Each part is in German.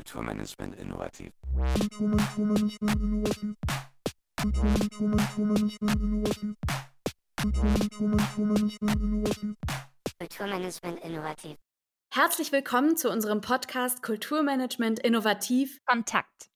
Kulturmanagement innovativ. Kulturmanagement innovativ. Herzlich willkommen zu unserem Podcast Kulturmanagement innovativ Kontakt.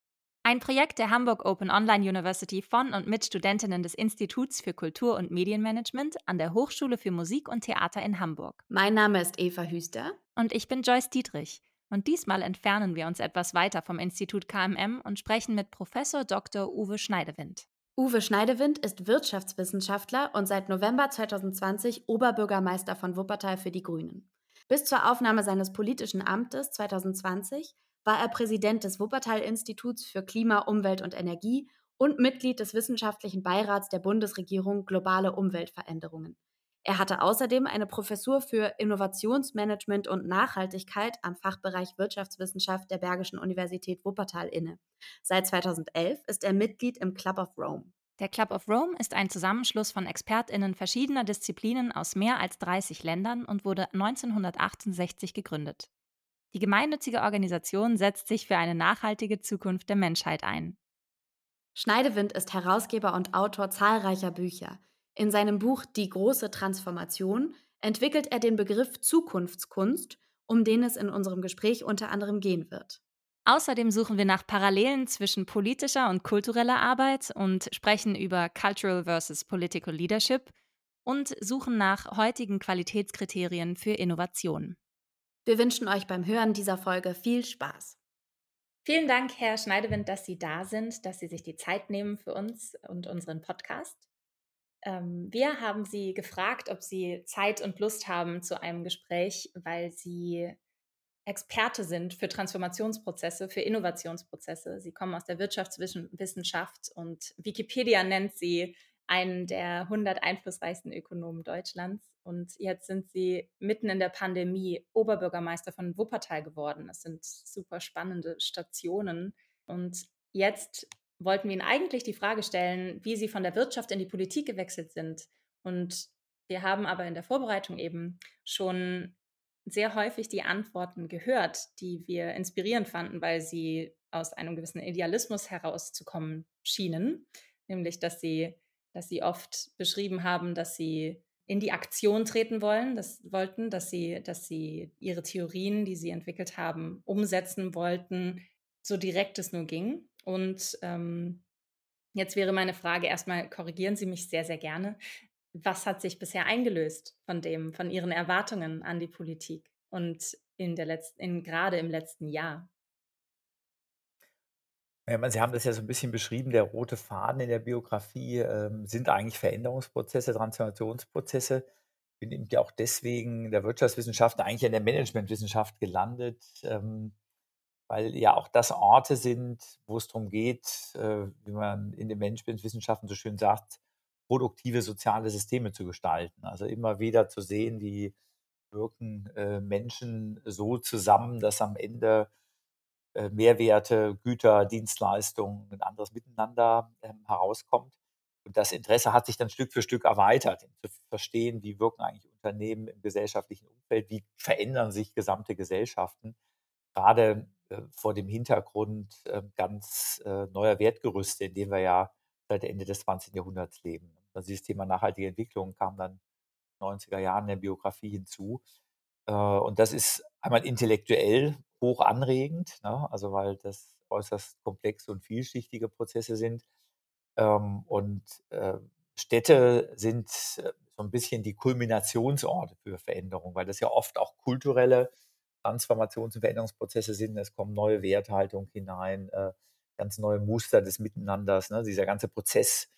Ein Projekt der Hamburg Open Online University von und mit Studentinnen des Instituts für Kultur- und Medienmanagement an der Hochschule für Musik und Theater in Hamburg. Mein Name ist Eva Hüster. Und ich bin Joyce Dietrich. Und diesmal entfernen wir uns etwas weiter vom Institut KMM und sprechen mit Professor Dr. Uwe Schneidewind. Uwe Schneidewind ist Wirtschaftswissenschaftler und seit November 2020 Oberbürgermeister von Wuppertal für die Grünen. Bis zur Aufnahme seines politischen Amtes 2020 war er Präsident des Wuppertal-Instituts für Klima, Umwelt und Energie und Mitglied des Wissenschaftlichen Beirats der Bundesregierung Globale Umweltveränderungen. Er hatte außerdem eine Professur für Innovationsmanagement und Nachhaltigkeit am Fachbereich Wirtschaftswissenschaft der Bergischen Universität Wuppertal inne. Seit 2011 ist er Mitglied im Club of Rome. Der Club of Rome ist ein Zusammenschluss von ExpertInnen verschiedener Disziplinen aus mehr als 30 Ländern und wurde 1968 gegründet. Die gemeinnützige Organisation setzt sich für eine nachhaltige Zukunft der Menschheit ein. Schneidewind ist Herausgeber und Autor zahlreicher Bücher. In seinem Buch Die große Transformation entwickelt er den Begriff Zukunftskunst, um den es in unserem Gespräch unter anderem gehen wird. Außerdem suchen wir nach Parallelen zwischen politischer und kultureller Arbeit und sprechen über Cultural versus Political Leadership und suchen nach heutigen Qualitätskriterien für Innovation. Wir wünschen euch beim Hören dieser Folge viel Spaß. Vielen Dank, Herr Schneidewind, dass Sie da sind, dass Sie sich die Zeit nehmen für uns und unseren Podcast. Ähm, wir haben Sie gefragt, ob Sie Zeit und Lust haben zu einem Gespräch, weil Sie Experte sind für Transformationsprozesse, für Innovationsprozesse. Sie kommen aus der Wirtschaftswissenschaft und Wikipedia nennt Sie einen der 100 einflussreichsten Ökonomen Deutschlands. Und jetzt sind sie mitten in der Pandemie Oberbürgermeister von Wuppertal geworden. Das sind super spannende Stationen. Und jetzt wollten wir Ihnen eigentlich die Frage stellen, wie Sie von der Wirtschaft in die Politik gewechselt sind. Und wir haben aber in der Vorbereitung eben schon sehr häufig die Antworten gehört, die wir inspirierend fanden, weil sie aus einem gewissen Idealismus herauszukommen schienen, nämlich dass sie dass sie oft beschrieben haben, dass sie in die Aktion treten wollen, das wollten, dass sie, dass sie ihre Theorien, die sie entwickelt haben, umsetzen wollten, so direkt es nur ging. Und ähm, jetzt wäre meine Frage erstmal, korrigieren Sie mich sehr, sehr gerne. Was hat sich bisher eingelöst von dem, von Ihren Erwartungen an die Politik und in der letzten, in, gerade im letzten Jahr? Sie haben das ja so ein bisschen beschrieben, der rote Faden in der Biografie ähm, sind eigentlich Veränderungsprozesse, Transformationsprozesse. Ich bin eben ja auch deswegen in der Wirtschaftswissenschaft, eigentlich in der Managementwissenschaft gelandet, ähm, weil ja auch das Orte sind, wo es darum geht, äh, wie man in den Managementwissenschaften so schön sagt, produktive soziale Systeme zu gestalten. Also immer wieder zu sehen, wie wirken äh, Menschen so zusammen, dass am Ende äh, Mehrwerte, Güter, Dienstleistungen, ein anderes Miteinander ähm, herauskommt. Und das Interesse hat sich dann Stück für Stück erweitert, zu verstehen, wie wirken eigentlich Unternehmen im gesellschaftlichen Umfeld, wie verändern sich gesamte Gesellschaften, gerade vor dem Hintergrund äh, ganz äh, neuer Wertgerüste, in denen wir ja seit Ende des 20. Jahrhunderts leben. Also dieses Thema nachhaltige Entwicklung kam dann in den 90er Jahren in der Biografie hinzu. Äh, und das ist einmal intellektuell hoch anregend, ne? also weil das äußerst komplexe und vielschichtige Prozesse sind. Ähm, und äh, Städte sind äh, so ein bisschen die Kulminationsorte für Veränderung, weil das ja oft auch kulturelle Transformations- und Veränderungsprozesse sind. Es kommen neue Werthaltungen hinein, äh, ganz neue Muster des Miteinanders. Ne? Dieser ganze Prozess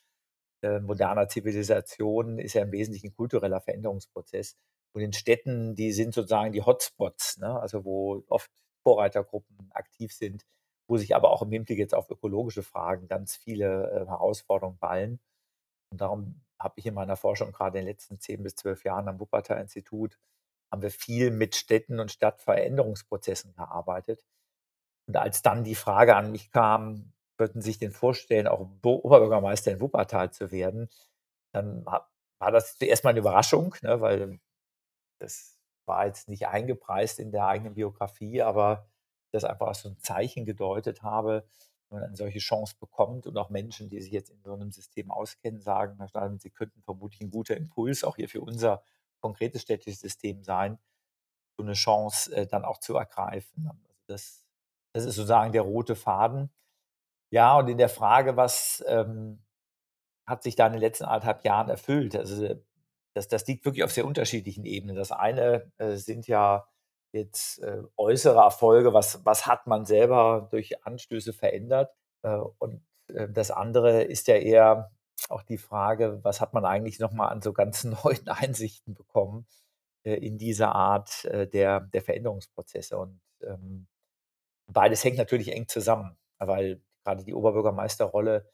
äh, moderner Zivilisation ist ja im Wesentlichen kultureller Veränderungsprozess. Und in Städten, die sind sozusagen die Hotspots, ne? also wo oft Vorreitergruppen aktiv sind, wo sich aber auch im Hinblick jetzt auf ökologische Fragen ganz viele äh, Herausforderungen ballen. Und darum habe ich in meiner Forschung gerade in den letzten zehn bis zwölf Jahren am Wuppertal-Institut haben wir viel mit Städten und Stadtveränderungsprozessen gearbeitet. Und als dann die Frage an mich kam, würden Sie sich denn vorstellen, auch Oberbürgermeister in Wuppertal zu werden, dann war das zuerst mal eine Überraschung, ne, weil das war jetzt nicht eingepreist in der eigenen Biografie, aber das einfach als so ein Zeichen gedeutet habe, wenn man eine solche Chance bekommt und auch Menschen, die sich jetzt in so einem System auskennen, sagen, Sie könnten vermutlich ein guter Impuls auch hier für unser konkretes städtisches System sein, so eine Chance äh, dann auch zu ergreifen. Also das, das ist sozusagen der rote Faden. Ja, und in der Frage, was ähm, hat sich da in den letzten anderthalb Jahren erfüllt? Also das, das liegt wirklich auf sehr unterschiedlichen Ebenen. Das eine äh, sind ja jetzt äh, äußere Erfolge, was, was hat man selber durch Anstöße verändert? Äh, und äh, das andere ist ja eher auch die Frage, was hat man eigentlich nochmal an so ganz neuen Einsichten bekommen äh, in dieser Art äh, der, der Veränderungsprozesse. Und ähm, beides hängt natürlich eng zusammen, weil gerade die Oberbürgermeisterrolle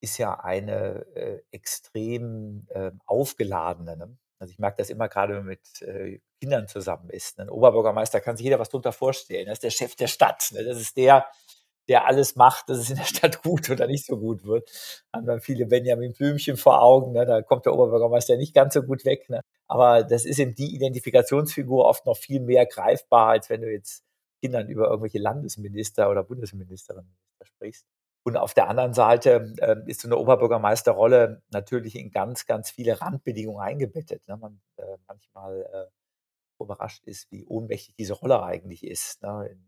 ist ja eine äh, extrem äh, aufgeladene. Ne? Also ich merke das immer gerade, wenn man mit äh, Kindern zusammen ist. Ne? Ein Oberbürgermeister kann sich jeder was drunter vorstellen. Das ist der Chef der Stadt. Ne? Das ist der, der alles macht, dass es in der Stadt gut oder nicht so gut wird. Haben dann viele Benjamin Blümchen vor Augen. Ne? Da kommt der Oberbürgermeister nicht ganz so gut weg. Ne? Aber das ist eben die Identifikationsfigur oft noch viel mehr greifbar, als wenn du jetzt Kindern über irgendwelche Landesminister oder Bundesministerinnen sprichst. Und auf der anderen Seite äh, ist so eine Oberbürgermeisterrolle natürlich in ganz, ganz viele Randbedingungen eingebettet. Ne? Man äh, manchmal äh, überrascht ist, wie ohnmächtig diese Rolle eigentlich ist. Ne? In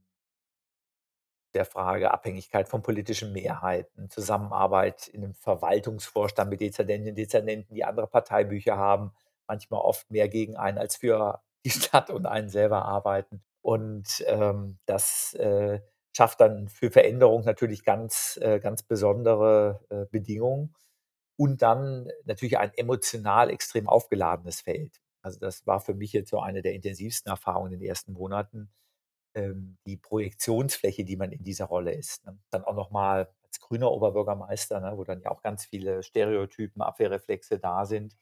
der Frage Abhängigkeit von politischen Mehrheiten, Zusammenarbeit in einem Verwaltungsvorstand mit Dezernentinnen und Dezernenten, die andere Parteibücher haben, manchmal oft mehr gegen einen als für die Stadt und einen selber arbeiten. Und ähm, das äh, schafft dann für Veränderung natürlich ganz, äh, ganz besondere äh, Bedingungen. Und dann natürlich ein emotional extrem aufgeladenes Feld. Also das war für mich jetzt so eine der intensivsten Erfahrungen in den ersten Monaten, ähm, die Projektionsfläche, die man in dieser Rolle ist. Ne? Dann auch nochmal als grüner Oberbürgermeister, ne, wo dann ja auch ganz viele Stereotypen, Abwehrreflexe da sind,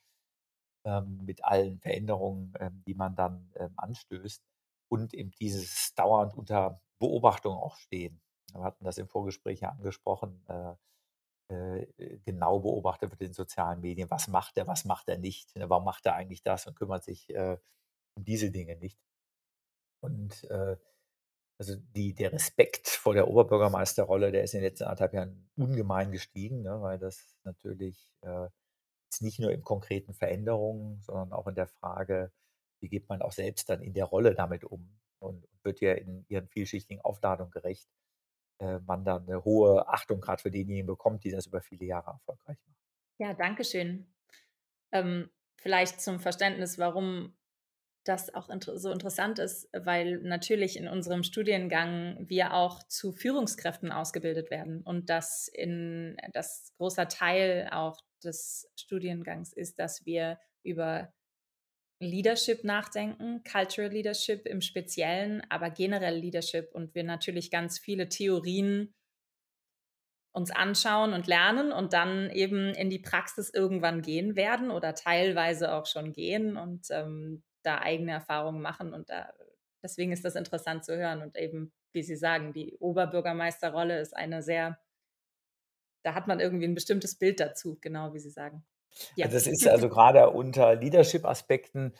ähm, mit allen Veränderungen, ähm, die man dann ähm, anstößt. Und eben dieses dauernd unter Beobachtung auch stehen. Wir hatten das im Vorgespräch ja angesprochen. Äh, äh, genau beobachtet wird in sozialen Medien. Was macht er, was macht er nicht? Ne? Warum macht er eigentlich das und kümmert sich äh, um diese Dinge nicht? Und äh, also die, der Respekt vor der Oberbürgermeisterrolle, der ist in den letzten anderthalb Jahren ungemein gestiegen, ne, weil das natürlich äh, nicht nur in konkreten Veränderungen, sondern auch in der Frage, wie geht man auch selbst dann in der Rolle damit um und wird ja in ihren vielschichtigen Aufladungen gerecht, äh, man dann eine hohe Achtung gerade für diejenigen bekommt, die das über viele Jahre erfolgreich machen. Ja, danke schön. Ähm, vielleicht zum Verständnis, warum das auch inter so interessant ist, weil natürlich in unserem Studiengang wir auch zu Führungskräften ausgebildet werden und das in das großer Teil auch des Studiengangs ist, dass wir über Leadership nachdenken, Cultural Leadership im Speziellen, aber generell Leadership und wir natürlich ganz viele Theorien uns anschauen und lernen und dann eben in die Praxis irgendwann gehen werden oder teilweise auch schon gehen und ähm, da eigene Erfahrungen machen. Und da, deswegen ist das interessant zu hören. Und eben, wie Sie sagen, die Oberbürgermeisterrolle ist eine sehr, da hat man irgendwie ein bestimmtes Bild dazu, genau wie Sie sagen. Ja. Also das ist also gerade unter Leadership-Aspekten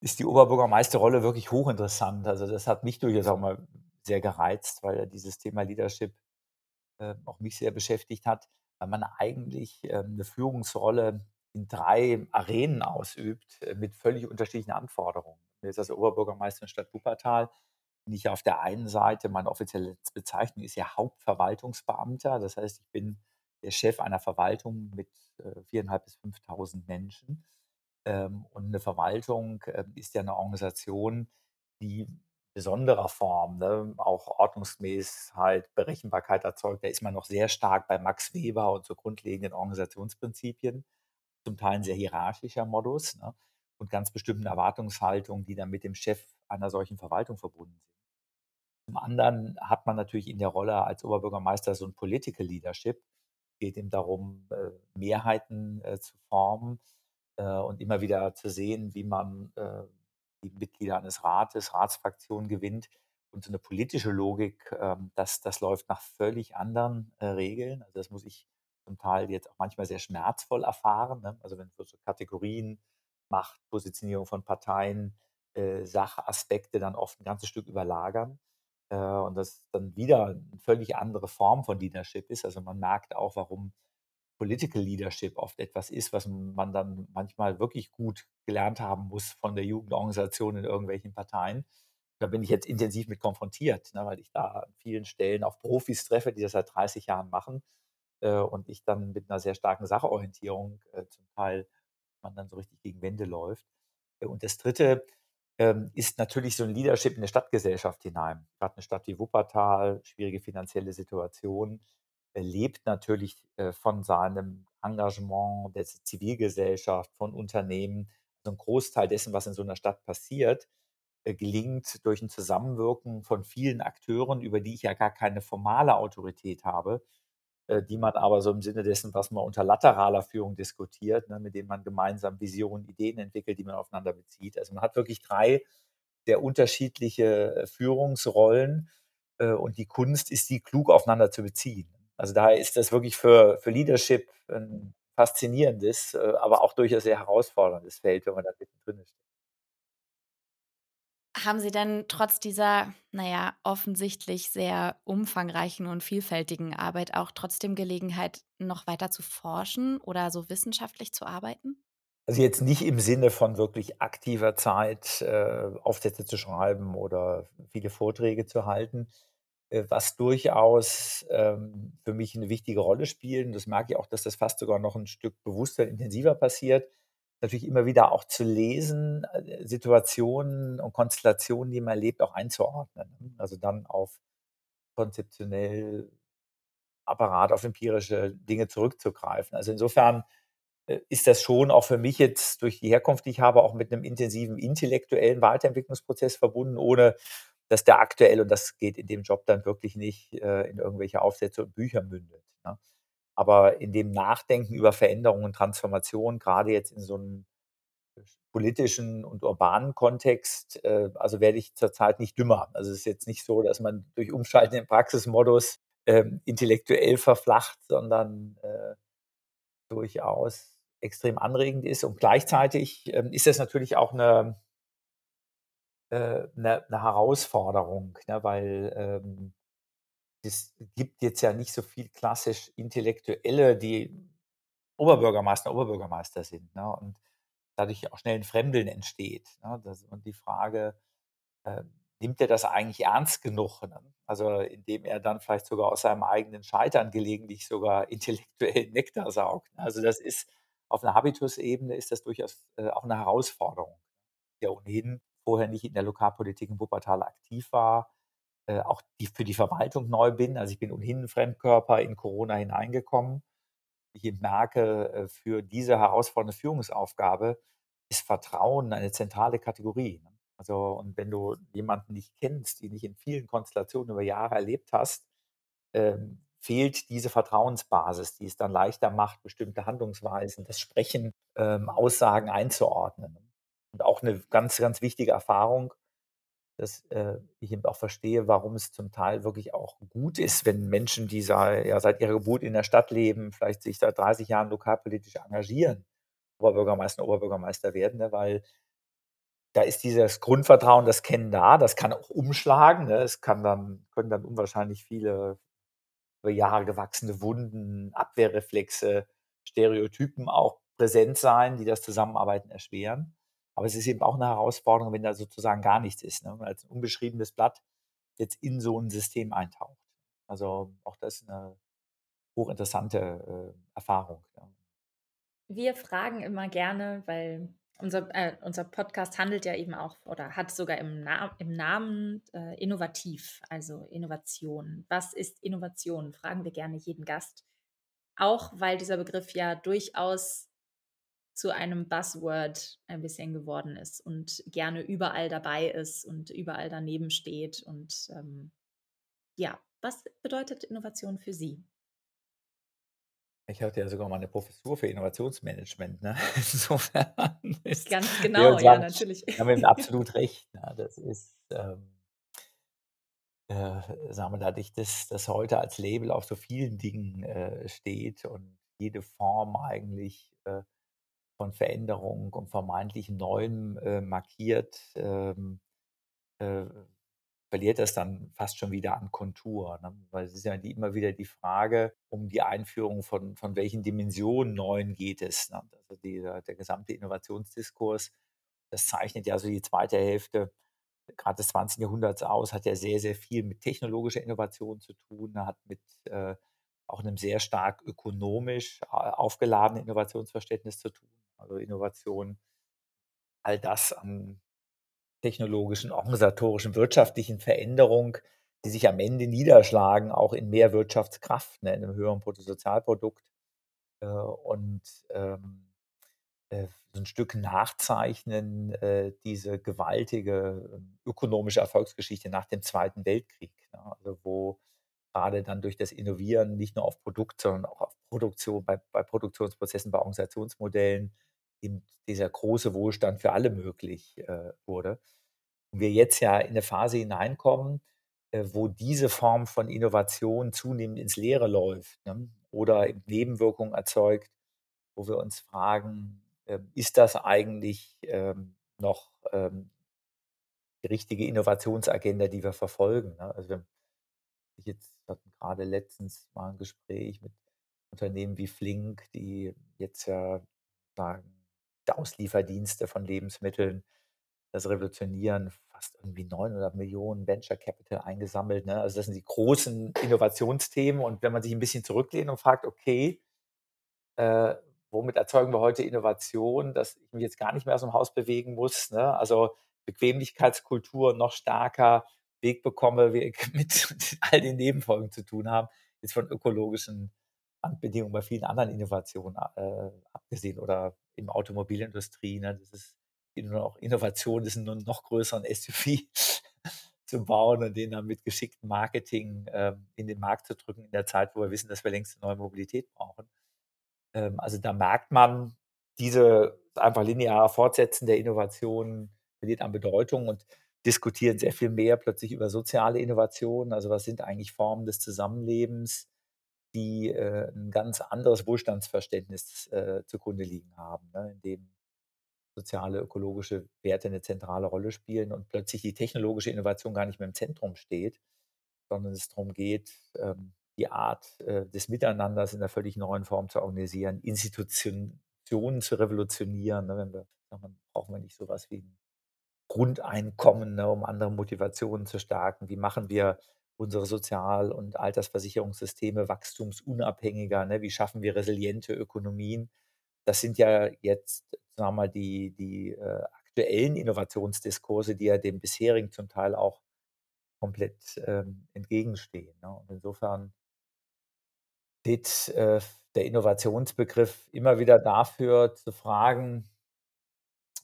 ist die Oberbürgermeisterrolle wirklich hochinteressant. Also das hat mich durchaus auch mal sehr gereizt, weil dieses Thema Leadership äh, auch mich sehr beschäftigt hat, weil man eigentlich äh, eine Führungsrolle in drei Arenen ausübt äh, mit völlig unterschiedlichen Anforderungen. Jetzt als Oberbürgermeister in Stadt Wuppertal bin ich auf der einen Seite, meine offizielle Bezeichnung ist ja Hauptverwaltungsbeamter. Das heißt, ich bin der Chef einer Verwaltung mit äh, viereinhalb bis 5.000 Menschen. Ähm, und eine Verwaltung äh, ist ja eine Organisation, die besonderer Form, ne, auch Ordnungsmäßigkeit, Berechenbarkeit erzeugt. Da ist man noch sehr stark bei Max Weber und so grundlegenden Organisationsprinzipien zum Teil ein sehr hierarchischer Modus ne, und ganz bestimmten Erwartungshaltungen, die dann mit dem Chef einer solchen Verwaltung verbunden sind. Zum anderen hat man natürlich in der Rolle als Oberbürgermeister so ein Political Leadership. Es geht ihm darum, äh, Mehrheiten äh, zu formen äh, und immer wieder zu sehen, wie man die Mitglieder eines Rates, Ratsfraktionen gewinnt. Und so eine politische Logik, ähm, das, das läuft nach völlig anderen Regeln. Also das muss ich zum Teil jetzt auch manchmal sehr schmerzvoll erfahren. Ne? Also wenn so Kategorien, Macht, Positionierung von Parteien, äh, Sachaspekte dann oft ein ganzes Stück überlagern. Äh, und das dann wieder eine völlig andere Form von Leadership ist. Also man merkt auch, warum Political Leadership oft etwas ist, was man dann manchmal wirklich gut gelernt haben muss von der Jugendorganisation in irgendwelchen Parteien. Da bin ich jetzt intensiv mit konfrontiert, ne, weil ich da an vielen Stellen auf Profis treffe, die das seit 30 Jahren machen äh, und ich dann mit einer sehr starken Sachorientierung äh, zum Teil man dann so richtig gegen Wände läuft. Äh, und das Dritte ähm, ist natürlich so ein Leadership in eine Stadtgesellschaft hinein. Gerade eine Stadt wie Wuppertal, schwierige finanzielle Situation, äh, lebt natürlich äh, von seinem Engagement der Zivilgesellschaft, von Unternehmen. Also ein Großteil dessen, was in so einer Stadt passiert, äh, gelingt durch ein Zusammenwirken von vielen Akteuren, über die ich ja gar keine formale Autorität habe, die man aber so im Sinne dessen, was man unter lateraler Führung diskutiert, ne, mit denen man gemeinsam Visionen, Ideen entwickelt, die man aufeinander bezieht. Also man hat wirklich drei sehr unterschiedliche äh, Führungsrollen äh, und die Kunst ist, die klug aufeinander zu beziehen. Also daher ist das wirklich für, für Leadership ein faszinierendes, äh, aber auch durchaus sehr herausforderndes Feld, wenn man da mittendrin ist. Haben Sie denn trotz dieser, naja, offensichtlich sehr umfangreichen und vielfältigen Arbeit auch trotzdem Gelegenheit, noch weiter zu forschen oder so wissenschaftlich zu arbeiten? Also jetzt nicht im Sinne von wirklich aktiver Zeit, äh, Aufsätze zu schreiben oder viele Vorträge zu halten, äh, was durchaus ähm, für mich eine wichtige Rolle spielt. Und das merke ich auch, dass das fast sogar noch ein Stück bewusster, intensiver passiert natürlich immer wieder auch zu lesen, äh, Situationen und Konstellationen, die man erlebt, auch einzuordnen. Ne? Also dann auf konzeptionell Apparat, auf empirische Dinge zurückzugreifen. Also insofern äh, ist das schon auch für mich jetzt durch die Herkunft, die ich habe, auch mit einem intensiven intellektuellen Weiterentwicklungsprozess verbunden, ohne dass der aktuell, und das geht in dem Job dann wirklich nicht, äh, in irgendwelche Aufsätze und Bücher mündet. Aber in dem Nachdenken über Veränderungen und Transformation, gerade jetzt in so einem politischen und urbanen Kontext, äh, also werde ich zurzeit nicht dümmer. Also es ist jetzt nicht so, dass man durch Umschalten im Praxismodus ähm, intellektuell verflacht, sondern äh, durchaus extrem anregend ist. Und gleichzeitig ähm, ist das natürlich auch eine, äh, eine, eine Herausforderung, ne, weil ähm, es gibt jetzt ja nicht so viel klassisch Intellektuelle, die Oberbürgermeister, Oberbürgermeister sind. Ne? Und dadurch auch schnell ein Fremdeln entsteht. Ne? Das, und die Frage, äh, nimmt er das eigentlich ernst genug? Ne? Also indem er dann vielleicht sogar aus seinem eigenen Scheitern gelegentlich sogar intellektuell Nektar saugt. Ne? Also das ist auf einer Habitusebene ist das durchaus äh, auch eine Herausforderung. Der ohnehin vorher nicht in der Lokalpolitik in Wuppertal aktiv war, äh, auch die, für die Verwaltung neu bin. Also ich bin ohnehin Fremdkörper in Corona hineingekommen. Ich merke, äh, für diese herausfordernde Führungsaufgabe ist Vertrauen eine zentrale Kategorie. Ne? Also, und wenn du jemanden nicht kennst, die nicht in vielen Konstellationen über Jahre erlebt hast, ähm, fehlt diese Vertrauensbasis, die es dann leichter macht, bestimmte Handlungsweisen, das Sprechen, ähm, Aussagen einzuordnen. Und auch eine ganz, ganz wichtige Erfahrung, dass äh, ich eben auch verstehe, warum es zum Teil wirklich auch gut ist, wenn Menschen, die ja, seit ihrer Geburt in der Stadt leben, vielleicht sich seit 30 Jahren lokalpolitisch engagieren, Oberbürgermeister, Oberbürgermeister werden, ne, weil da ist dieses Grundvertrauen, das Kennen da, das kann auch umschlagen, ne, es kann dann, können dann unwahrscheinlich viele über Jahre gewachsene Wunden, Abwehrreflexe, Stereotypen auch präsent sein, die das Zusammenarbeiten erschweren. Aber es ist eben auch eine Herausforderung, wenn da sozusagen gar nichts ist. Ne? Als unbeschriebenes Blatt jetzt in so ein System eintaucht. Also auch das ist eine hochinteressante äh, Erfahrung. Ja. Wir fragen immer gerne, weil unser, äh, unser Podcast handelt ja eben auch oder hat sogar im, Na im Namen äh, innovativ, also Innovation. Was ist Innovation? Fragen wir gerne jeden Gast. Auch weil dieser Begriff ja durchaus zu einem Buzzword ein bisschen geworden ist und gerne überall dabei ist und überall daneben steht. Und ähm, ja, was bedeutet Innovation für Sie? Ich hatte ja sogar mal eine Professur für Innovationsmanagement. Ne? Insofern ist Ganz genau, ja, natürlich. Haben wir absolut recht. Ne? Das ist, ähm, äh, sagen wir dadurch, dass das heute als Label auf so vielen Dingen äh, steht und jede Form eigentlich äh, von Veränderung und vermeintlich Neuem äh, markiert, ähm, äh, verliert das dann fast schon wieder an Kontur. Ne? Weil es ist ja immer wieder die Frage um die Einführung von, von welchen Dimensionen neuen geht es. Ne? Also die, der gesamte Innovationsdiskurs, das zeichnet ja so die zweite Hälfte gerade des 20. Jahrhunderts aus, hat ja sehr, sehr viel mit technologischer Innovation zu tun, hat mit äh, auch einem sehr stark ökonomisch äh, aufgeladenen Innovationsverständnis zu tun. Also Innovation, all das an technologischen, organisatorischen, wirtschaftlichen Veränderung, die sich am Ende niederschlagen, auch in mehr Wirtschaftskraft, ne, in einem höheren Bruttosozialprodukt. Äh, und ähm, äh, so ein Stück nachzeichnen, äh, diese gewaltige ähm, ökonomische Erfolgsgeschichte nach dem Zweiten Weltkrieg. Ne? Also wo gerade dann durch das Innovieren nicht nur auf Produkt, sondern auch auf Produktion, bei, bei Produktionsprozessen, bei Organisationsmodellen eben dieser große Wohlstand für alle möglich äh, wurde. Und wir jetzt ja in eine Phase hineinkommen, äh, wo diese Form von Innovation zunehmend ins Leere läuft ne? oder Nebenwirkungen erzeugt, wo wir uns fragen, äh, ist das eigentlich ähm, noch ähm, die richtige Innovationsagenda, die wir verfolgen? Ne? Also wir jetzt hatten gerade letztens mal ein Gespräch mit Unternehmen wie Flink, die jetzt ja sagen, Auslieferdienste von Lebensmitteln, das revolutionieren, fast irgendwie 900 Millionen Venture Capital eingesammelt. Ne? Also das sind die großen Innovationsthemen. Und wenn man sich ein bisschen zurücklehnt und fragt, okay, äh, womit erzeugen wir heute Innovation, dass ich mich jetzt gar nicht mehr aus dem Haus bewegen muss. Ne? Also Bequemlichkeitskultur noch stärker Weg bekomme, wie mit all den Nebenfolgen zu tun haben, jetzt von ökologischen Randbedingungen bei vielen anderen Innovationen äh, abgesehen oder der Automobilindustrie. Ne? Das ist noch Innovation, das ist nur noch größeren SUV zu bauen und den dann mit geschicktem Marketing äh, in den Markt zu drücken in der Zeit, wo wir wissen, dass wir längst eine neue Mobilität brauchen. Ähm, also da merkt man, diese einfach lineare Fortsetzen der Innovation verliert an Bedeutung und diskutieren sehr viel mehr plötzlich über soziale Innovationen. Also was sind eigentlich Formen des Zusammenlebens, die äh, ein ganz anderes Wohlstandsverständnis äh, zugrunde liegen haben, ne, in dem soziale, ökologische Werte eine zentrale Rolle spielen und plötzlich die technologische Innovation gar nicht mehr im Zentrum steht, sondern es darum geht, ähm, die Art äh, des Miteinanders in einer völlig neuen Form zu organisieren, Institutionen zu revolutionieren. Ne, wenn wir, dann brauchen wir nicht sowas wie ein Grundeinkommen, ne, um andere Motivationen zu stärken. Wie machen wir unsere Sozial- und Altersversicherungssysteme wachstumsunabhängiger? Ne? Wie schaffen wir resiliente Ökonomien? Das sind ja jetzt, sagen wir mal, die, die äh, aktuellen Innovationsdiskurse, die ja dem bisherigen zum Teil auch komplett ähm, entgegenstehen. Ne? Und insofern steht äh, der Innovationsbegriff immer wieder dafür zu fragen,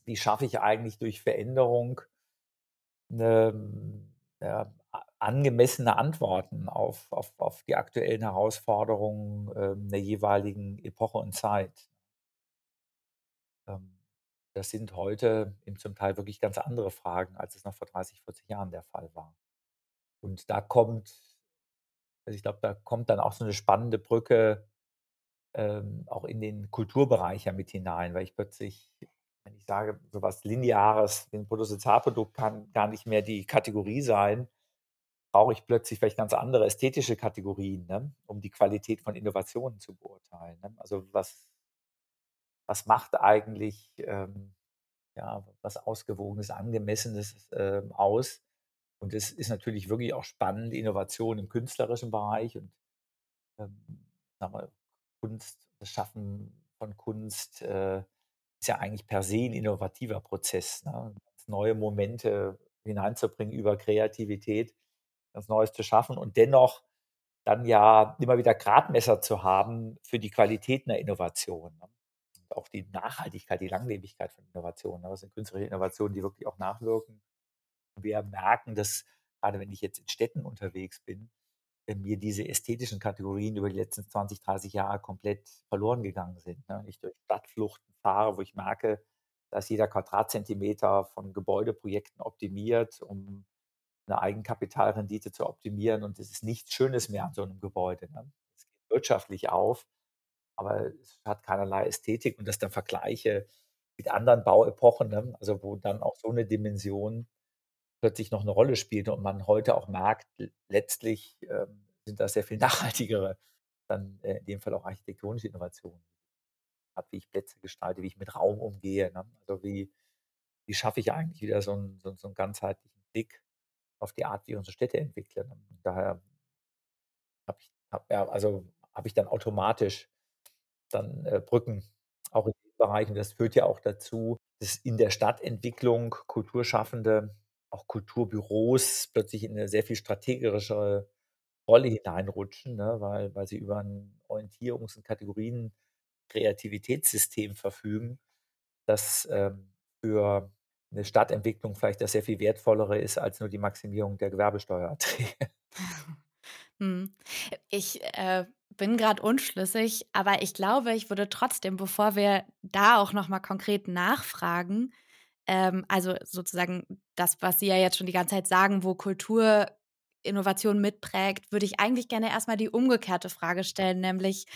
wie schaffe ich eigentlich durch Veränderung eine, ja, angemessene Antworten auf, auf, auf die aktuellen Herausforderungen ähm, der jeweiligen Epoche und Zeit. Ähm, das sind heute eben zum Teil wirklich ganz andere Fragen, als es noch vor 30, 40 Jahren der Fall war. Und da kommt, also ich glaube, da kommt dann auch so eine spannende Brücke ähm, auch in den Kulturbereich ja mit hinein, weil ich plötzlich wenn ich sage, so was Lineares, ein Bruttosozialprodukt kann gar nicht mehr die Kategorie sein, brauche ich plötzlich vielleicht ganz andere ästhetische Kategorien, ne, um die Qualität von Innovationen zu beurteilen. Ne? Also was, was macht eigentlich ähm, ja, was Ausgewogenes, Angemessenes äh, aus? Und es ist natürlich wirklich auch spannend, Innovation im künstlerischen Bereich und ähm, wir, Kunst, das Schaffen von Kunst, äh, ist ja eigentlich per se ein innovativer Prozess, ne? neue Momente hineinzubringen über Kreativität, ganz Neues zu schaffen und dennoch dann ja immer wieder Gradmesser zu haben für die Qualität einer Innovation. Ne? Auch die Nachhaltigkeit, die Langlebigkeit von Innovationen. Ne? Das sind künstlerische Innovationen, die wirklich auch nachwirken. Wir merken, dass gerade wenn ich jetzt in Städten unterwegs bin, mir diese ästhetischen Kategorien über die letzten 20, 30 Jahre komplett verloren gegangen sind. Ne? Ich durch Stadtfluchten fahre, wo ich merke, dass jeder Quadratzentimeter von Gebäudeprojekten optimiert, um eine Eigenkapitalrendite zu optimieren. Und es ist nichts Schönes mehr an so einem Gebäude. Ne? Es geht wirtschaftlich auf, aber es hat keinerlei Ästhetik. Und das dann vergleiche mit anderen Bauepochen, ne? also wo dann auch so eine Dimension plötzlich noch eine Rolle spielte und man heute auch merkt, letztlich ähm, sind das sehr viel nachhaltigere, dann äh, in dem Fall auch architektonische Innovationen. Wie ich Plätze gestalte, wie ich mit Raum umgehe. Ne? Also wie, wie schaffe ich eigentlich wieder so einen, so, so einen ganzheitlichen Blick auf die Art, wie unsere Städte entwickeln. Und daher habe ich, hab, ja, also habe ich dann automatisch dann äh, Brücken auch in den Bereichen. Das führt ja auch dazu, dass in der Stadtentwicklung Kulturschaffende, auch Kulturbüros plötzlich in eine sehr viel strategischere Rolle hineinrutschen, ne? weil, weil sie über ein Orientierungs- und Kategorien-Kreativitätssystem verfügen, das ähm, für eine Stadtentwicklung vielleicht das sehr viel wertvollere ist als nur die Maximierung der Gewerbesteuererträge. Hm. Ich äh, bin gerade unschlüssig, aber ich glaube, ich würde trotzdem, bevor wir da auch noch mal konkret nachfragen, ähm, also sozusagen das, was Sie ja jetzt schon die ganze Zeit sagen, wo Kultur Innovation mitprägt, würde ich eigentlich gerne erstmal die umgekehrte Frage stellen, nämlich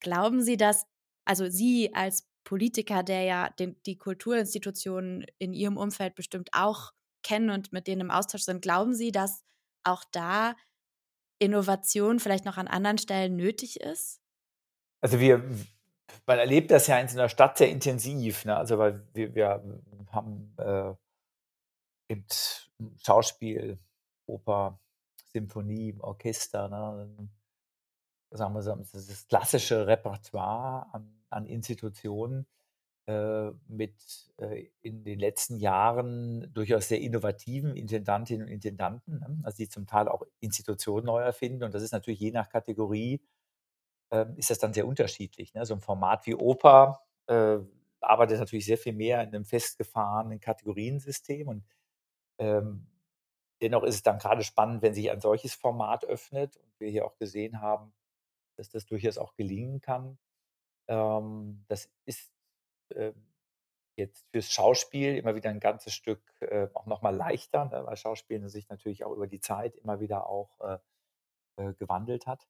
glauben Sie, dass, also Sie als Politiker, der ja den, die Kulturinstitutionen in Ihrem Umfeld bestimmt auch kennen und mit denen im Austausch sind, glauben Sie, dass auch da Innovation vielleicht noch an anderen Stellen nötig ist? Also wir, man erlebt das ja in so einer Stadt sehr intensiv. Ne? Also weil wir, wir haben äh, gibt Schauspiel, Oper, Symphonie, Orchester, ne? sagen wir so, das klassische Repertoire an, an Institutionen äh, mit äh, in den letzten Jahren durchaus sehr innovativen Intendantinnen und Intendanten, ne? also die zum Teil auch Institutionen neu erfinden. Und das ist natürlich je nach Kategorie, ist das dann sehr unterschiedlich. Ne? So ein Format wie Oper äh, arbeitet natürlich sehr viel mehr in einem festgefahrenen Kategoriensystem. Und ähm, dennoch ist es dann gerade spannend, wenn sich ein solches Format öffnet und wir hier auch gesehen haben, dass das durchaus auch gelingen kann. Ähm, das ist ähm, jetzt fürs Schauspiel immer wieder ein ganzes Stück äh, auch nochmal leichter, ne, weil Schauspiel sich natürlich auch über die Zeit immer wieder auch äh, äh, gewandelt hat.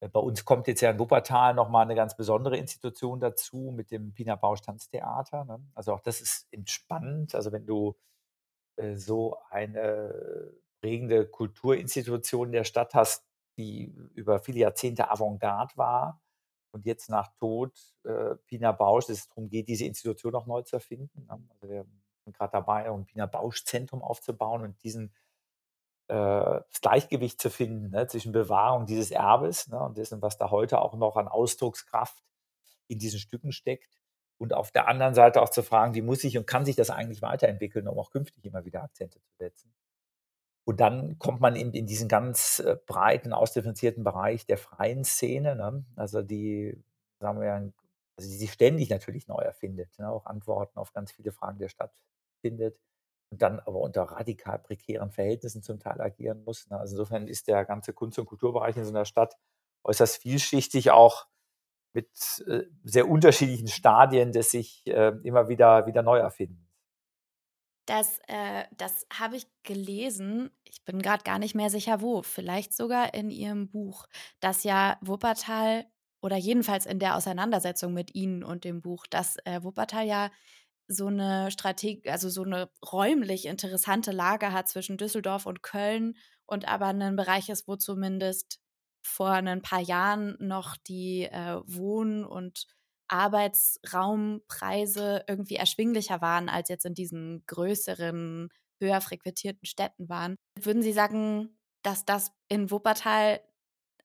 Äh, bei uns kommt jetzt ja in Wuppertal nochmal eine ganz besondere Institution dazu mit dem Pina Bausch Tanztheater. Ne? Also auch das ist entspannend. Also wenn du äh, so eine prägende Kulturinstitution der Stadt hast, die über viele Jahrzehnte Avantgarde war, und jetzt nach Tod äh, Pina Bausch, es darum geht, diese Institution auch neu zu erfinden. Ne? Also wir sind gerade dabei, ein Pina Bausch Zentrum aufzubauen und diesen das Gleichgewicht zu finden ne, zwischen Bewahrung dieses Erbes ne, und dessen, was da heute auch noch an Ausdruckskraft in diesen Stücken steckt. Und auf der anderen Seite auch zu fragen, wie muss sich und kann sich das eigentlich weiterentwickeln, um auch künftig immer wieder Akzente zu setzen. Und dann kommt man in, in diesen ganz äh, breiten, ausdifferenzierten Bereich der freien Szene, ne? also die, sagen wir, also die sich ständig natürlich neu erfindet, ne? auch Antworten auf ganz viele Fragen der Stadt findet und dann aber unter radikal prekären Verhältnissen zum Teil agieren muss. Ne? Also insofern ist der ganze Kunst- und Kulturbereich in so einer Stadt äußerst vielschichtig, auch mit äh, sehr unterschiedlichen Stadien des sich äh, immer wieder, wieder neu erfinden. Das, äh, das habe ich gelesen. Ich bin gerade gar nicht mehr sicher, wo. Vielleicht sogar in Ihrem Buch, dass ja Wuppertal oder jedenfalls in der Auseinandersetzung mit Ihnen und dem Buch, dass äh, Wuppertal ja so eine Strategie, also so eine räumlich interessante Lage hat zwischen Düsseldorf und Köln und aber ein Bereich ist, wo zumindest vor ein paar Jahren noch die äh, Wohn- und Arbeitsraumpreise irgendwie erschwinglicher waren, als jetzt in diesen größeren, höher frequentierten Städten waren. Würden Sie sagen, dass das in Wuppertal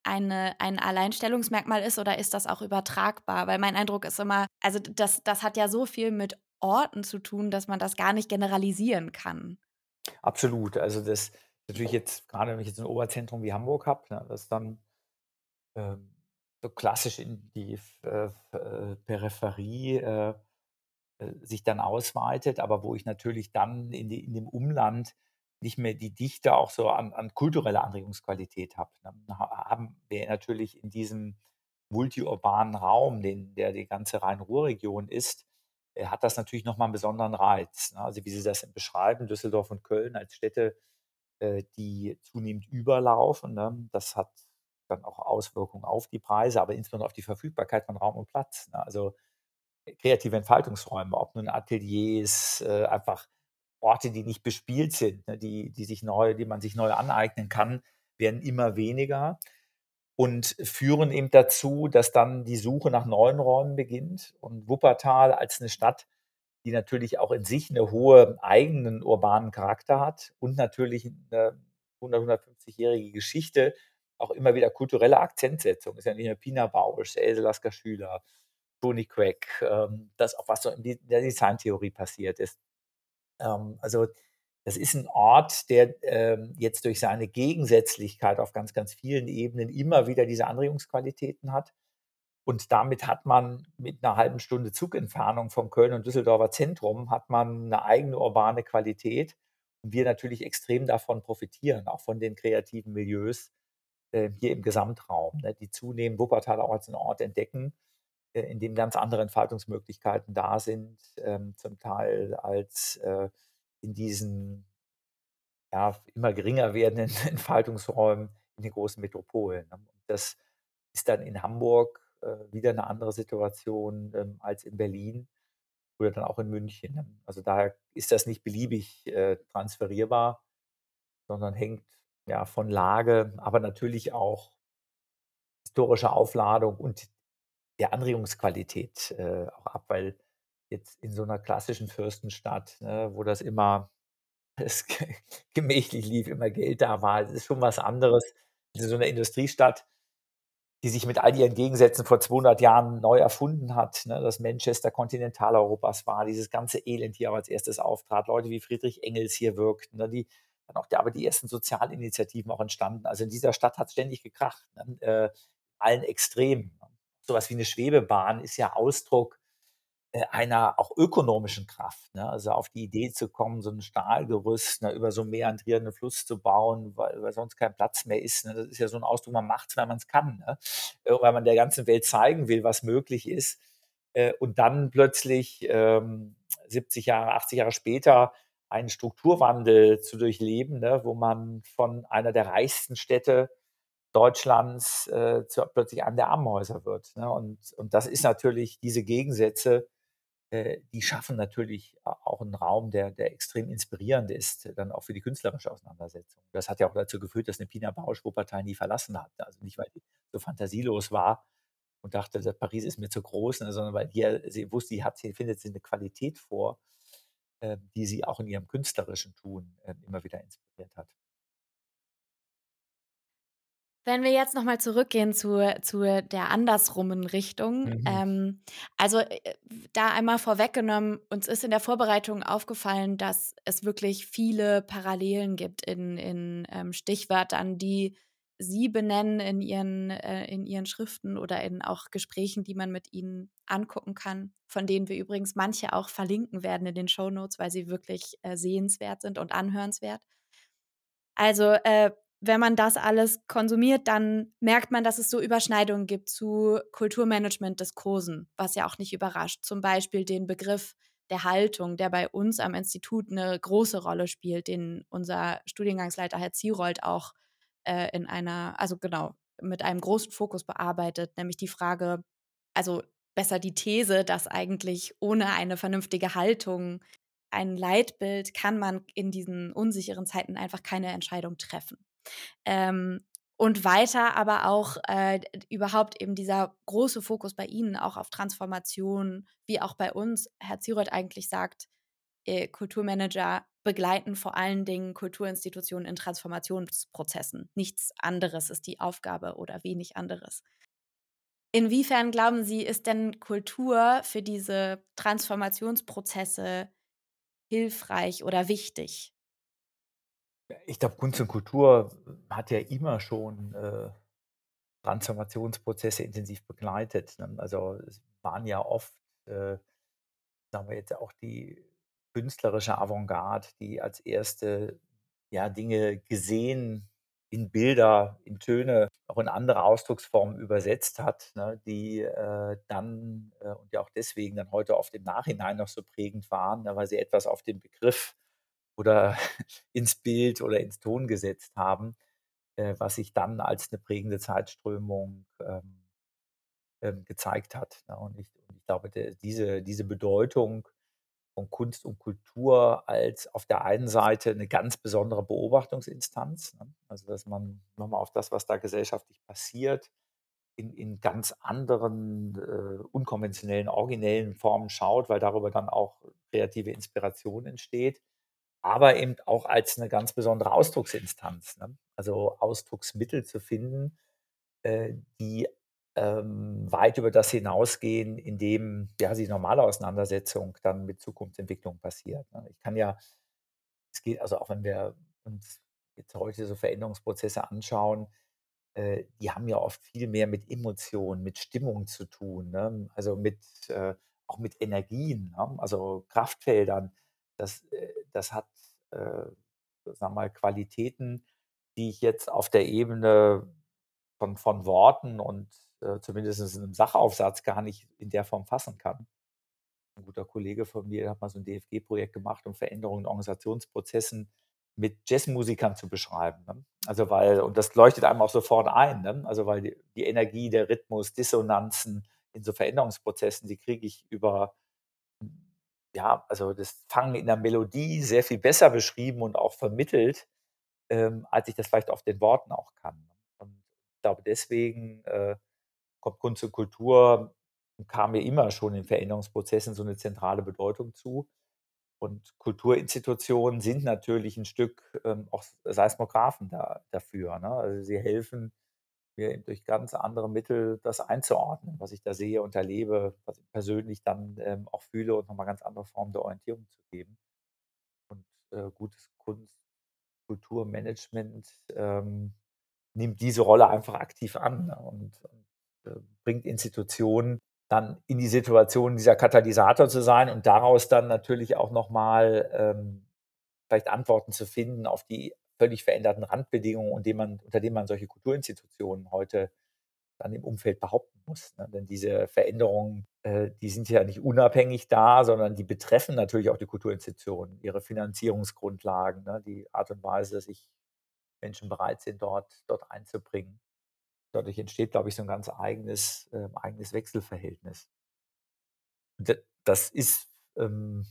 eine, ein Alleinstellungsmerkmal ist oder ist das auch übertragbar? Weil mein Eindruck ist immer, also das, das hat ja so viel mit Orten zu tun, dass man das gar nicht generalisieren kann. Absolut. Also das natürlich jetzt, gerade wenn ich jetzt ein Oberzentrum wie Hamburg habe, ne, das dann ähm, so klassisch in die äh, äh, Peripherie äh, äh, sich dann ausweitet, aber wo ich natürlich dann in, die, in dem Umland nicht mehr die Dichte auch so an, an kultureller Anregungsqualität habe. Dann haben wir natürlich in diesem multiurbanen Raum, den, der die ganze Rhein-Ruhr-Region ist, hat das natürlich nochmal einen besonderen Reiz. Ne? Also wie Sie das beschreiben, Düsseldorf und Köln als Städte, äh, die zunehmend überlaufen. Ne? Das hat dann auch Auswirkungen auf die Preise, aber insbesondere auf die Verfügbarkeit von Raum und Platz. Ne? Also äh, kreative Entfaltungsräume, ob nun Ateliers, äh, einfach Orte, die nicht bespielt sind, die, die, sich neu, die man sich neu aneignen kann, werden immer weniger und führen eben dazu, dass dann die Suche nach neuen Räumen beginnt. Und Wuppertal als eine Stadt, die natürlich auch in sich eine hohe eigenen urbanen Charakter hat und natürlich eine 100, 150-jährige Geschichte, auch immer wieder kulturelle Akzentsetzung. Ist ja nicht nur Pina Bausch, Else Lasker Schüler, Tony Craig, ähm, das auch was so in der Designtheorie passiert ist. Ähm, also das ist ein Ort, der ähm, jetzt durch seine Gegensätzlichkeit auf ganz, ganz vielen Ebenen immer wieder diese Anregungsqualitäten hat. Und damit hat man mit einer halben Stunde Zugentfernung vom Köln und Düsseldorfer Zentrum hat man eine eigene urbane Qualität. Und wir natürlich extrem davon profitieren, auch von den kreativen Milieus äh, hier im Gesamtraum, ne, die zunehmend Wuppertal auch als einen Ort entdecken, äh, in dem ganz andere Entfaltungsmöglichkeiten da sind, ähm, zum Teil als äh, in diesen ja, immer geringer werdenden Entfaltungsräumen in den großen Metropolen. Ne? Das ist dann in Hamburg äh, wieder eine andere Situation ähm, als in Berlin oder dann auch in München. Ne? Also daher ist das nicht beliebig äh, transferierbar, sondern hängt ja von Lage, aber natürlich auch historischer Aufladung und der Anregungsqualität äh, auch ab, weil jetzt in so einer klassischen Fürstenstadt, ne, wo das immer es gemächlich lief, immer Geld da war, das ist schon was anderes. In so einer Industriestadt, die sich mit all ihren Gegensätzen vor 200 Jahren neu erfunden hat, ne, das Manchester Kontinentaleuropas war, dieses ganze Elend hier als erstes auftrat, Leute wie Friedrich Engels hier wirkten, ne, die dann auch aber die ersten Sozialinitiativen auch entstanden. Also in dieser Stadt hat es ständig gekracht, ne, äh, allen Extremen. Sowas wie eine Schwebebahn ist ja Ausdruck einer auch ökonomischen Kraft. Ne? Also auf die Idee zu kommen, so ein Stahlgerüst ne, über so einen meandrierenden Fluss zu bauen, weil, weil sonst kein Platz mehr ist. Ne? Das ist ja so ein Ausdruck, man macht es, weil man es kann. Ne? Äh, weil man der ganzen Welt zeigen will, was möglich ist. Äh, und dann plötzlich ähm, 70 Jahre, 80 Jahre später einen Strukturwandel zu durchleben, ne, wo man von einer der reichsten Städte Deutschlands äh, zu, plötzlich einem der Armenhäuser wird. Ne? Und, und das ist natürlich diese Gegensätze, äh, die schaffen natürlich auch einen Raum, der, der extrem inspirierend ist, dann auch für die künstlerische Auseinandersetzung. Das hat ja auch dazu geführt, dass eine Pina Bausch Wuppertal nie verlassen hat. Also nicht, weil die so fantasielos war und dachte, Paris ist mir zu groß, ne, sondern weil hier sie wusste, sie hat, sie findet sie eine Qualität vor, äh, die sie auch in ihrem künstlerischen Tun äh, immer wieder inspiriert hat. Wenn wir jetzt nochmal zurückgehen zu, zu der andersrumen Richtung. Mhm. Ähm, also äh, da einmal vorweggenommen, uns ist in der Vorbereitung aufgefallen, dass es wirklich viele Parallelen gibt in, in ähm, Stichwörtern, die Sie benennen in Ihren, äh, in Ihren Schriften oder in auch Gesprächen, die man mit Ihnen angucken kann, von denen wir übrigens manche auch verlinken werden in den Show Notes, weil sie wirklich äh, sehenswert sind und anhörenswert. Also, äh, wenn man das alles konsumiert, dann merkt man, dass es so Überschneidungen gibt zu Kulturmanagement-Diskursen, was ja auch nicht überrascht. Zum Beispiel den Begriff der Haltung, der bei uns am Institut eine große Rolle spielt, den unser Studiengangsleiter Herr Zierold auch äh, in einer, also genau, mit einem großen Fokus bearbeitet, nämlich die Frage, also besser die These, dass eigentlich ohne eine vernünftige Haltung, ein Leitbild, kann man in diesen unsicheren Zeiten einfach keine Entscheidung treffen. Ähm, und weiter aber auch äh, überhaupt eben dieser große Fokus bei Ihnen auch auf Transformation, wie auch bei uns, Herr Zieroth eigentlich sagt, äh, Kulturmanager begleiten vor allen Dingen Kulturinstitutionen in Transformationsprozessen. Nichts anderes ist die Aufgabe oder wenig anderes. Inwiefern glauben Sie, ist denn Kultur für diese Transformationsprozesse hilfreich oder wichtig? Ich glaube, Kunst und Kultur hat ja immer schon äh, Transformationsprozesse intensiv begleitet. Ne? Also es waren ja oft, äh, sagen wir jetzt auch die künstlerische Avantgarde, die als erste ja, Dinge gesehen, in Bilder, in Töne, auch in andere Ausdrucksformen übersetzt hat, ne, die äh, dann äh, und ja auch deswegen dann heute oft im Nachhinein noch so prägend waren, ne, weil sie etwas auf den Begriff oder ins Bild oder ins Ton gesetzt haben, äh, was sich dann als eine prägende Zeitströmung ähm, ähm, gezeigt hat. Ne? Und, ich, und ich glaube, der, diese, diese Bedeutung von Kunst und Kultur als auf der einen Seite eine ganz besondere Beobachtungsinstanz. Ne? Also, dass man nochmal auf das, was da gesellschaftlich passiert, in, in ganz anderen, äh, unkonventionellen, originellen Formen schaut, weil darüber dann auch kreative Inspiration entsteht, aber eben auch als eine ganz besondere Ausdrucksinstanz. Ne? Also Ausdrucksmittel zu finden, äh, die ähm, weit über das hinausgehen, in dem ja die normale Auseinandersetzung dann mit Zukunftsentwicklung passiert. Ne? Ich kann ja, es geht also auch, wenn wir uns jetzt heute so Veränderungsprozesse anschauen, äh, die haben ja oft viel mehr mit Emotionen, mit Stimmung zu tun, ne? also mit äh, auch mit Energien, ne? also Kraftfeldern. Das, äh, das hat, äh, sagen wir mal, Qualitäten, die ich jetzt auf der Ebene von, von Worten und äh, zumindest in einem Sachaufsatz gar nicht in der Form fassen kann. Ein guter Kollege von mir hat mal so ein DFG-Projekt gemacht, um Veränderungen in Organisationsprozessen mit Jazzmusikern zu beschreiben. Ne? Also weil, und das leuchtet einem auch sofort ein, ne? also weil die, die, Energie, der Rhythmus, Dissonanzen in so Veränderungsprozessen, die kriege ich über, ja, also das Fangen in der Melodie sehr viel besser beschrieben und auch vermittelt, ähm, als ich das vielleicht auf den Worten auch kann. Und ich glaube, deswegen äh, kommt Kunst und Kultur, kam mir immer schon in Veränderungsprozessen so eine zentrale Bedeutung zu. Und Kulturinstitutionen sind natürlich ein Stück ähm, auch Seismographen da, dafür. Ne? Also sie helfen mir durch ganz andere Mittel das einzuordnen, was ich da sehe und erlebe, was ich persönlich dann ähm, auch fühle und nochmal ganz andere Formen der Orientierung zu geben. Und äh, gutes Kunst, Kulturmanagement ähm, nimmt diese Rolle einfach aktiv an ne? und, und äh, bringt Institutionen dann in die Situation, dieser Katalysator zu sein und daraus dann natürlich auch nochmal ähm, vielleicht Antworten zu finden auf die völlig veränderten Randbedingungen, unter denen man, unter denen man solche Kulturinstitutionen heute dann im Umfeld behaupten muss. Ne? Denn diese Veränderungen, äh, die sind ja nicht unabhängig da, sondern die betreffen natürlich auch die Kulturinstitutionen, ihre Finanzierungsgrundlagen, ne? die Art und Weise, dass sich Menschen bereit sind, dort, dort einzubringen dadurch entsteht, glaube ich, so ein ganz eigenes, äh, eigenes Wechselverhältnis. Das ist ähm,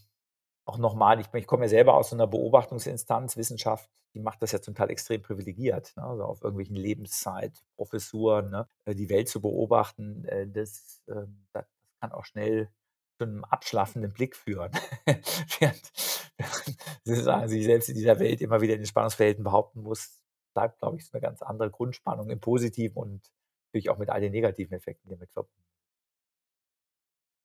auch nochmal, ich, ich komme ja selber aus so einer Beobachtungsinstanz, Wissenschaft, die macht das ja zum Teil extrem privilegiert, ne? also auf irgendwelchen Lebenszeitprofessuren, ne? Äh, die Welt zu beobachten, äh, das, äh, das kann auch schnell zu einem abschlaffenden Blick führen. Während, Sie sagen, sich selbst in dieser Welt immer wieder in den Spannungsverhältnissen behaupten muss, bleibt, glaube ich, eine ganz andere Grundspannung im Positiven und natürlich auch mit all den negativen Effekten, die damit verbunden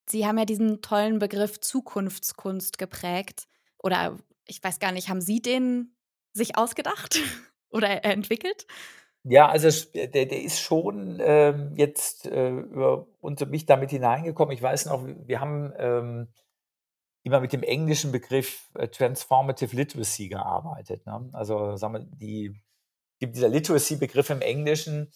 Sie haben ja diesen tollen Begriff Zukunftskunst geprägt. Oder ich weiß gar nicht, haben Sie den sich ausgedacht oder entwickelt? Ja, also der, der ist schon ähm, jetzt äh, über uns mich damit hineingekommen. Ich weiß noch, wir haben ähm, immer mit dem englischen Begriff äh, Transformative Literacy gearbeitet. Ne? Also sagen wir, die dieser Literacy-Begriff im Englischen,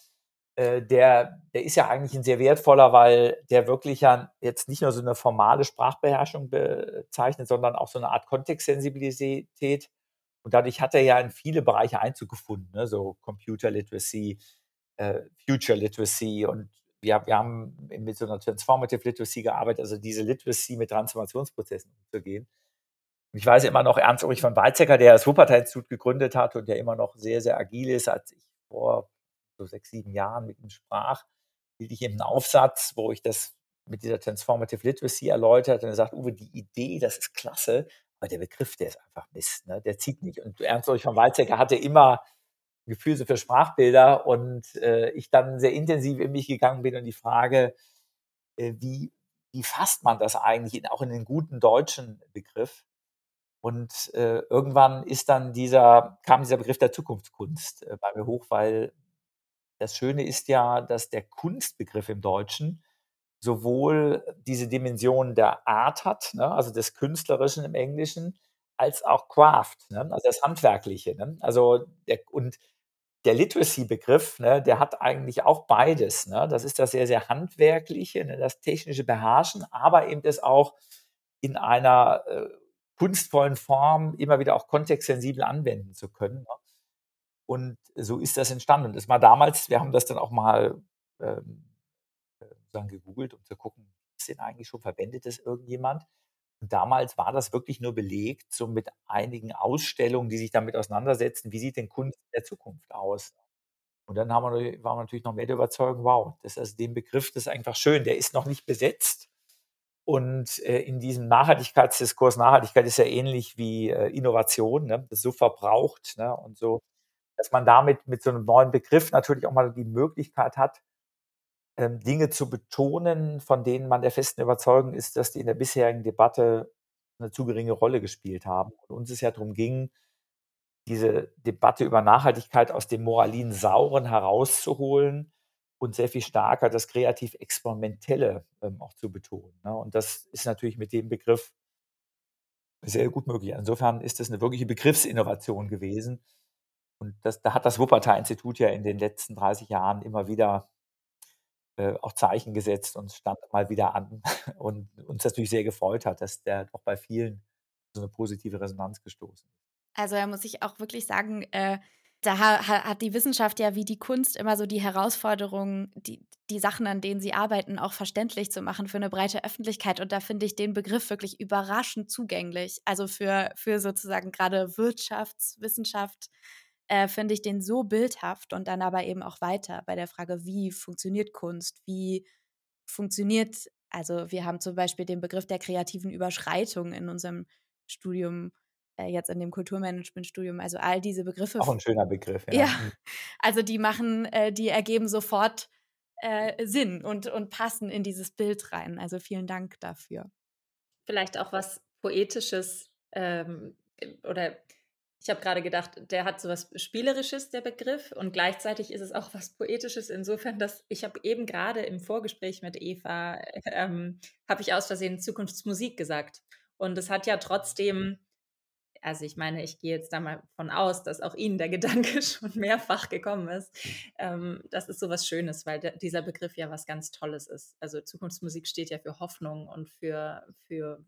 äh, der, der ist ja eigentlich ein sehr wertvoller, weil der wirklich ja jetzt nicht nur so eine formale Sprachbeherrschung bezeichnet, sondern auch so eine Art Kontextsensibilität. Und dadurch hat er ja in viele Bereiche Einzug gefunden, ne? so Computer Literacy, äh, Future Literacy und wir, wir haben mit so einer Transformative Literacy gearbeitet, also diese Literacy mit Transformationsprozessen umzugehen. Ich weiß immer noch Ernst Ulrich von Weizsäcker, der das Wuppertal-Institut gegründet hat und der immer noch sehr, sehr agil ist. Als ich vor so sechs, sieben Jahren mit ihm sprach, hielt ich ihm einen Aufsatz, wo ich das mit dieser Transformative Literacy erläutert und er sagt, Uwe, die Idee, das ist klasse, aber der Begriff, der ist einfach Mist, ne? der zieht nicht. Und Ernst Ulrich von Weizsäcker hatte immer ein Gefühl für Sprachbilder und äh, ich dann sehr intensiv in mich gegangen bin und die Frage, äh, wie, wie fasst man das eigentlich in, auch in den guten deutschen Begriff? Und äh, irgendwann ist dann dieser, kam dieser Begriff der Zukunftskunst äh, bei mir hoch, weil das Schöne ist ja, dass der Kunstbegriff im Deutschen sowohl diese Dimension der Art hat, ne, also des Künstlerischen im Englischen, als auch Craft, ne, also das Handwerkliche. Ne? Also der, und der Literacy-Begriff, ne, der hat eigentlich auch beides. Ne? Das ist das sehr, sehr handwerkliche, ne, das technische Beherrschen, aber eben das auch in einer äh, kunstvollen Form immer wieder auch kontextsensibel anwenden zu können. Und so ist das entstanden. Und das war damals, wir haben das dann auch mal ähm, äh, gegoogelt, um zu gucken, ist denn eigentlich schon, verwendet das irgendjemand? damals war das wirklich nur belegt, so mit einigen Ausstellungen, die sich damit auseinandersetzen, wie sieht denn Kunst der Zukunft aus? Und dann haben wir, waren wir natürlich noch mehr der Überzeugung, wow, das ist also den Begriff, das ist einfach schön, der ist noch nicht besetzt. Und äh, in diesem Nachhaltigkeitsdiskurs, Nachhaltigkeit ist ja ähnlich wie äh, Innovation, ne? das ist so verbraucht ne? und so, dass man damit mit so einem neuen Begriff natürlich auch mal die Möglichkeit hat, ähm, Dinge zu betonen, von denen man der festen Überzeugung ist, dass die in der bisherigen Debatte eine zu geringe Rolle gespielt haben. Und uns es ja darum ging, diese Debatte über Nachhaltigkeit aus dem moralin Sauren herauszuholen und sehr viel stärker das kreativ-experimentelle ähm, auch zu betonen. Ne? Und das ist natürlich mit dem Begriff sehr gut möglich. Insofern ist das eine wirkliche Begriffsinnovation gewesen. Und das, da hat das Wuppertal-Institut ja in den letzten 30 Jahren immer wieder äh, auch Zeichen gesetzt und stand mal wieder an und uns natürlich sehr gefreut hat, dass der doch bei vielen so eine positive Resonanz gestoßen ist. Also da muss ich auch wirklich sagen, äh, da ha hat die Wissenschaft ja wie die Kunst immer so die Herausforderung, die, die Sachen, an denen sie arbeiten, auch verständlich zu machen für eine breite Öffentlichkeit. Und da finde ich den Begriff wirklich überraschend zugänglich. Also für, für sozusagen gerade Wirtschaftswissenschaft äh, finde ich den so bildhaft und dann aber eben auch weiter bei der Frage, wie funktioniert Kunst, wie funktioniert, also wir haben zum Beispiel den Begriff der kreativen Überschreitung in unserem Studium, äh, jetzt in dem Kulturmanagementstudium, also all diese Begriffe. Auch ein schöner Begriff, ja. ja mhm. also die machen, äh, die ergeben sofort äh, Sinn und, und passen in dieses Bild rein. Also vielen Dank dafür. Vielleicht auch was Poetisches ähm, oder ich habe gerade gedacht, der hat so was Spielerisches, der Begriff, und gleichzeitig ist es auch was Poetisches insofern, dass ich habe eben gerade im Vorgespräch mit Eva, ähm, habe ich aus Versehen Zukunftsmusik gesagt. Und es hat ja trotzdem, also ich meine, ich gehe jetzt da mal von aus, dass auch Ihnen der Gedanke schon mehrfach gekommen ist. Ähm, das ist so was Schönes, weil der, dieser Begriff ja was ganz Tolles ist. Also Zukunftsmusik steht ja für Hoffnung und für, für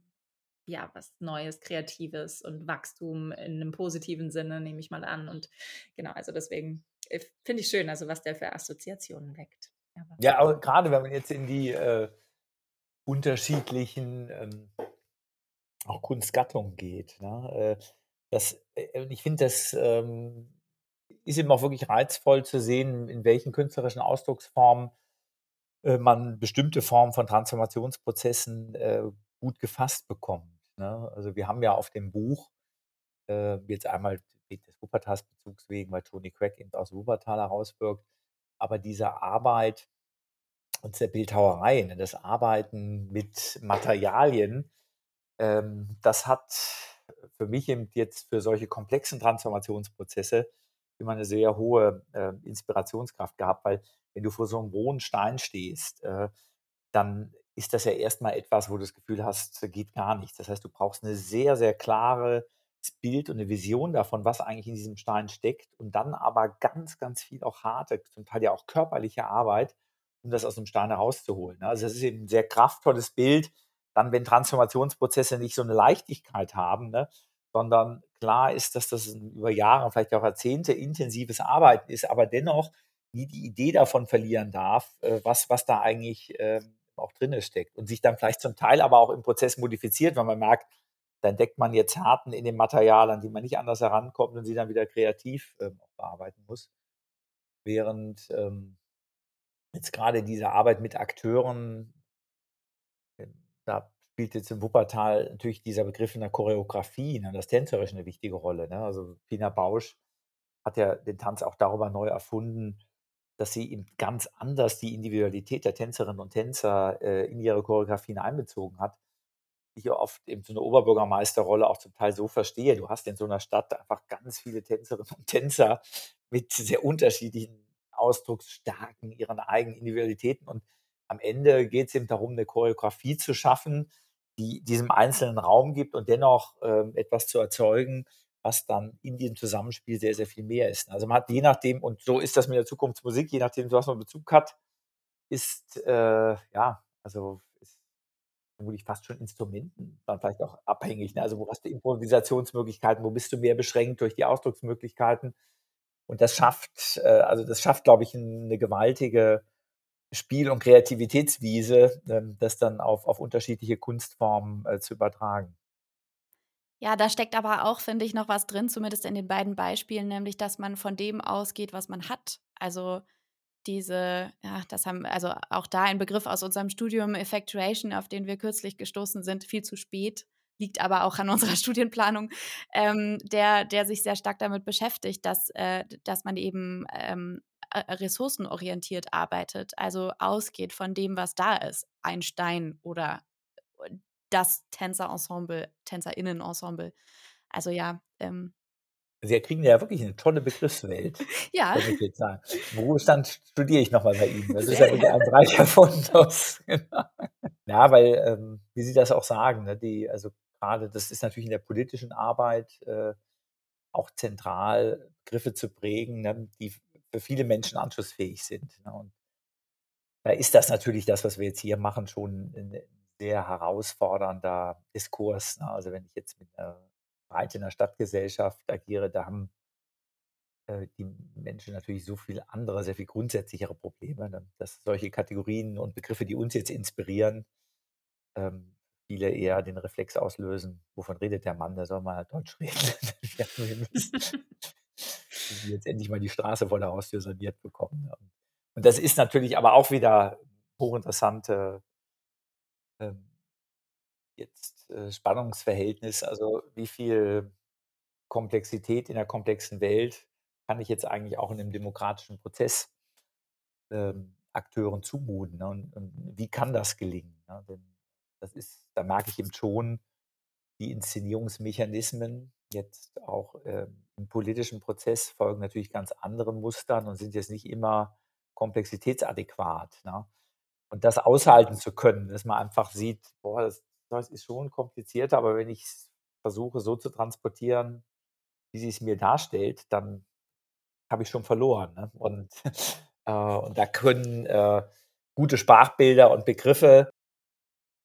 ja, was Neues, Kreatives und Wachstum in einem positiven Sinne, nehme ich mal an. Und genau, also deswegen äh, finde ich schön, also was der für Assoziationen weckt. Aber ja, aber gerade wenn man jetzt in die äh, unterschiedlichen ähm, auch Kunstgattungen geht. Ne? Äh, das, äh, ich finde, das ähm, ist eben auch wirklich reizvoll zu sehen, in welchen künstlerischen Ausdrucksformen äh, man bestimmte Formen von Transformationsprozessen äh, gut gefasst bekommt. Ne? Also wir haben ja auf dem Buch äh, jetzt einmal des Wuppertalsbezugs wegen, weil Tony Craig eben aus Wuppertal herauswirkt, aber diese Arbeit und der Bildhauerei, ne, das Arbeiten mit Materialien, ähm, das hat für mich eben jetzt für solche komplexen Transformationsprozesse immer eine sehr hohe äh, Inspirationskraft gehabt, weil wenn du vor so einem rohen Stein stehst, äh, dann ist das ja erstmal etwas, wo du das Gefühl hast, geht gar nichts. Das heißt, du brauchst eine sehr, sehr klare Bild und eine Vision davon, was eigentlich in diesem Stein steckt und dann aber ganz, ganz viel auch harte, zum Teil ja auch körperliche Arbeit, um das aus dem Stein herauszuholen. Ne? Also das ist eben ein sehr kraftvolles Bild, dann wenn Transformationsprozesse nicht so eine Leichtigkeit haben, ne? sondern klar ist, dass das über Jahre, vielleicht auch Jahrzehnte intensives Arbeiten ist, aber dennoch nie die Idee davon verlieren darf, äh, was, was da eigentlich ähm, auch drin steckt und sich dann vielleicht zum Teil aber auch im Prozess modifiziert, weil man merkt, dann entdeckt man jetzt Härten in dem Material, an die man nicht anders herankommt und sie dann wieder kreativ ähm, bearbeiten muss. Während ähm, jetzt gerade diese Arbeit mit Akteuren, äh, da spielt jetzt im Wuppertal natürlich dieser Begriff in der Choreografie, ne, das Tänzerische eine wichtige Rolle. Ne? Also Pina Bausch hat ja den Tanz auch darüber neu erfunden, dass sie ganz anders die Individualität der Tänzerinnen und Tänzer äh, in ihre Choreografien einbezogen hat. Ich oft eben so eine Oberbürgermeisterrolle auch zum Teil so verstehe. Du hast in so einer Stadt einfach ganz viele Tänzerinnen und Tänzer mit sehr unterschiedlichen Ausdrucksstärken, ihren eigenen Individualitäten. Und am Ende geht es eben darum, eine Choreografie zu schaffen, die diesem einzelnen Raum gibt und dennoch äh, etwas zu erzeugen, was dann in diesem Zusammenspiel sehr, sehr viel mehr ist. Also man hat je nachdem, und so ist das mit der Zukunftsmusik, je nachdem, was man Bezug hat, ist, äh, ja, also ist vermutlich fast schon Instrumenten dann vielleicht auch abhängig. Ne? Also wo hast du Improvisationsmöglichkeiten, wo bist du mehr beschränkt durch die Ausdrucksmöglichkeiten? Und das schafft, äh, also das schafft, glaube ich, eine gewaltige Spiel- und Kreativitätswiese, ähm, das dann auf, auf unterschiedliche Kunstformen äh, zu übertragen. Ja, da steckt aber auch, finde ich, noch was drin, zumindest in den beiden Beispielen, nämlich, dass man von dem ausgeht, was man hat. Also diese, ja, das haben, also auch da ein Begriff aus unserem Studium Effectuation, auf den wir kürzlich gestoßen sind, viel zu spät, liegt aber auch an unserer Studienplanung, ähm, der, der sich sehr stark damit beschäftigt, dass, äh, dass man eben ähm, äh, ressourcenorientiert arbeitet, also ausgeht von dem, was da ist, ein Stein oder das Tänzerensemble, Tänzerinnenensemble. Also ja, ähm, Sie kriegen ja wirklich eine tolle Begriffswelt, ja. ich jetzt sagen. Im Ruhestand studiere ich nochmal bei Ihnen. Das ist ja wirklich ein reicher Fundus. Genau. Ja, weil, ähm, wie Sie das auch sagen, ne, die, also gerade das ist natürlich in der politischen Arbeit äh, auch zentral, Begriffe zu prägen, ne, die für viele Menschen anschlussfähig sind. Ne? Und da ist das natürlich das, was wir jetzt hier machen, schon ein sehr herausfordernder Diskurs. Ne? Also wenn ich jetzt mit einer breit in der Stadtgesellschaft agiere, da haben äh, die Menschen natürlich so viel andere, sehr viel grundsätzlichere Probleme, ne? dass solche Kategorien und Begriffe, die uns jetzt inspirieren, ähm, viele eher den Reflex auslösen, wovon redet der Mann, der soll mal Deutsch reden. jetzt endlich mal die Straße vor der Haustür saniert bekommen. Und das ist natürlich aber auch wieder hochinteressante ähm, jetzt äh, Spannungsverhältnis, also wie viel Komplexität in der komplexen Welt kann ich jetzt eigentlich auch in einem demokratischen Prozess ähm, Akteuren zumuten ne? und, und, wie kann das gelingen? Ne? Denn das ist, da merke ich eben schon die Inszenierungsmechanismen jetzt auch ähm, im politischen Prozess folgen natürlich ganz anderen Mustern und sind jetzt nicht immer komplexitätsadäquat. Ne? Und das aushalten zu können, dass man einfach sieht, boah, das, das ist schon komplizierter, aber wenn ich es versuche so zu transportieren, wie sie es mir darstellt, dann habe ich schon verloren. Ne? Und, äh, und da können äh, gute Sprachbilder und Begriffe,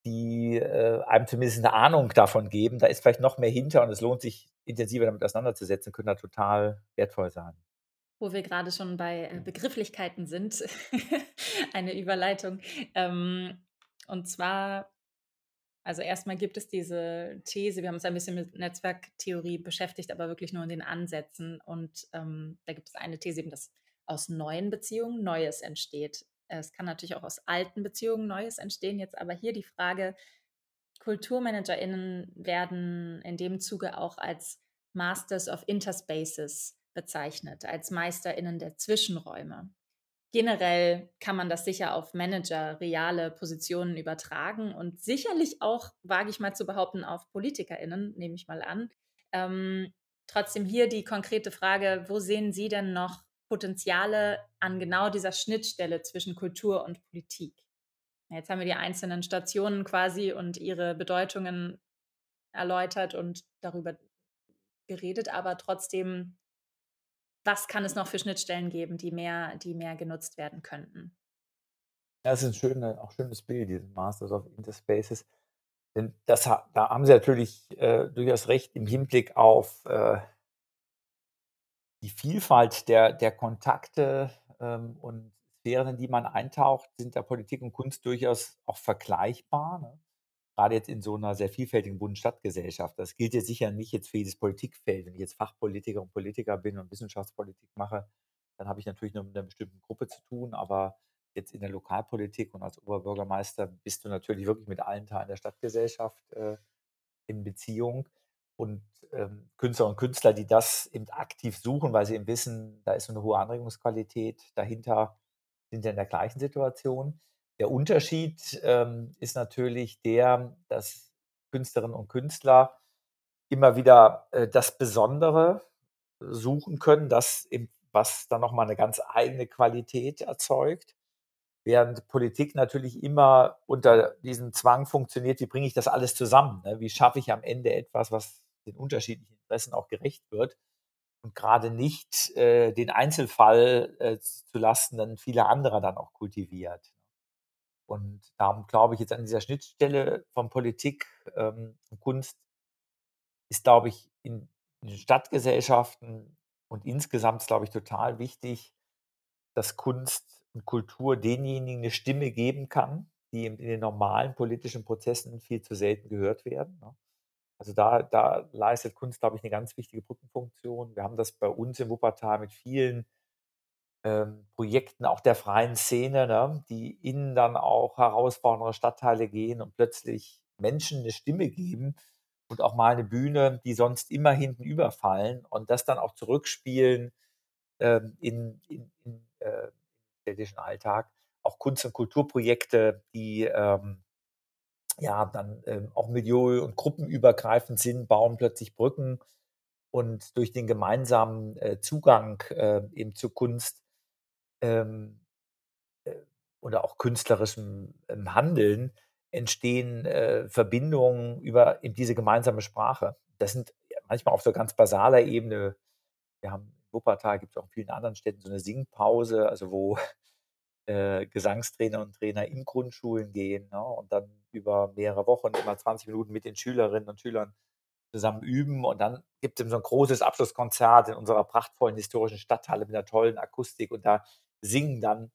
die äh, einem zumindest eine Ahnung davon geben, da ist vielleicht noch mehr hinter und es lohnt sich intensiver damit auseinanderzusetzen, können da total wertvoll sein. Wo wir gerade schon bei äh, Begrifflichkeiten sind, eine Überleitung. Ähm, und zwar also erstmal gibt es diese These, wir haben uns ein bisschen mit Netzwerktheorie beschäftigt, aber wirklich nur in den Ansätzen. Und ähm, da gibt es eine These, eben, dass aus neuen Beziehungen Neues entsteht. Es kann natürlich auch aus alten Beziehungen Neues entstehen. Jetzt aber hier die Frage, KulturmanagerInnen werden in dem Zuge auch als Masters of Interspaces bezeichnet, als MeisterInnen der Zwischenräume. Generell kann man das sicher auf Manager, reale Positionen übertragen und sicherlich auch, wage ich mal zu behaupten, auf PolitikerInnen, nehme ich mal an. Ähm, trotzdem hier die konkrete Frage, wo sehen Sie denn noch Potenziale an genau dieser Schnittstelle zwischen Kultur und Politik? Jetzt haben wir die einzelnen Stationen quasi und ihre Bedeutungen erläutert und darüber geredet, aber trotzdem was kann es noch für Schnittstellen geben, die mehr, die mehr genutzt werden könnten? Das ist ein schöner, auch schönes Bild, diese Masters of Interspaces. Denn das, da haben Sie natürlich äh, durchaus recht im Hinblick auf äh, die Vielfalt der, der Kontakte ähm, und Sphären, in die man eintaucht, sind da Politik und Kunst durchaus auch vergleichbar. Ne? Gerade jetzt in so einer sehr vielfältigen Bund-Stadt-Gesellschaft. Das gilt jetzt sicher nicht jetzt für jedes Politikfeld. Wenn ich jetzt Fachpolitiker und Politiker bin und Wissenschaftspolitik mache, dann habe ich natürlich nur mit einer bestimmten Gruppe zu tun, aber jetzt in der Lokalpolitik und als Oberbürgermeister bist du natürlich wirklich mit allen Teilen der Stadtgesellschaft äh, in Beziehung. Und ähm, Künstler und Künstler, die das eben aktiv suchen, weil sie eben wissen, da ist so eine hohe Anregungsqualität dahinter, sind ja in der gleichen Situation. Der Unterschied ähm, ist natürlich der, dass Künstlerinnen und Künstler immer wieder äh, das Besondere suchen können, das eben, was dann nochmal eine ganz eigene Qualität erzeugt. Während Politik natürlich immer unter diesem Zwang funktioniert, wie bringe ich das alles zusammen? Ne? Wie schaffe ich am Ende etwas, was den unterschiedlichen Interessen auch gerecht wird und gerade nicht äh, den Einzelfall äh, zu lasten dann viele anderer dann auch kultiviert. Und darum glaube ich jetzt an dieser Schnittstelle von Politik ähm, und Kunst ist, glaube ich, in, in Stadtgesellschaften und insgesamt, glaube ich, total wichtig, dass Kunst und Kultur denjenigen eine Stimme geben kann, die in den normalen politischen Prozessen viel zu selten gehört werden. Ne? Also da, da leistet Kunst, glaube ich, eine ganz wichtige Brückenfunktion. Wir haben das bei uns in Wuppertal mit vielen ähm, Projekten auch der freien Szene, ne, die in dann auch herausfordernde Stadtteile gehen und plötzlich Menschen eine Stimme geben und auch mal eine Bühne, die sonst immer hinten überfallen und das dann auch zurückspielen ähm, in, in, in äh, städtischen Alltag. Auch Kunst- und Kulturprojekte, die ähm, ja dann ähm, auch milieu- und gruppenübergreifend sind, bauen plötzlich Brücken und durch den gemeinsamen äh, Zugang äh, eben zur Kunst ähm, äh, oder auch künstlerischem ähm, Handeln entstehen äh, Verbindungen über eben diese gemeinsame Sprache. Das sind manchmal auf so ganz basaler Ebene. Wir haben in Wuppertal, gibt es auch in vielen anderen Städten so eine Singpause, also wo äh, Gesangstrainer und Trainer in Grundschulen gehen ne, und dann über mehrere Wochen immer 20 Minuten mit den Schülerinnen und Schülern zusammen üben. Und dann gibt es so ein großes Abschlusskonzert in unserer prachtvollen historischen Stadthalle mit einer tollen Akustik. Und da singen dann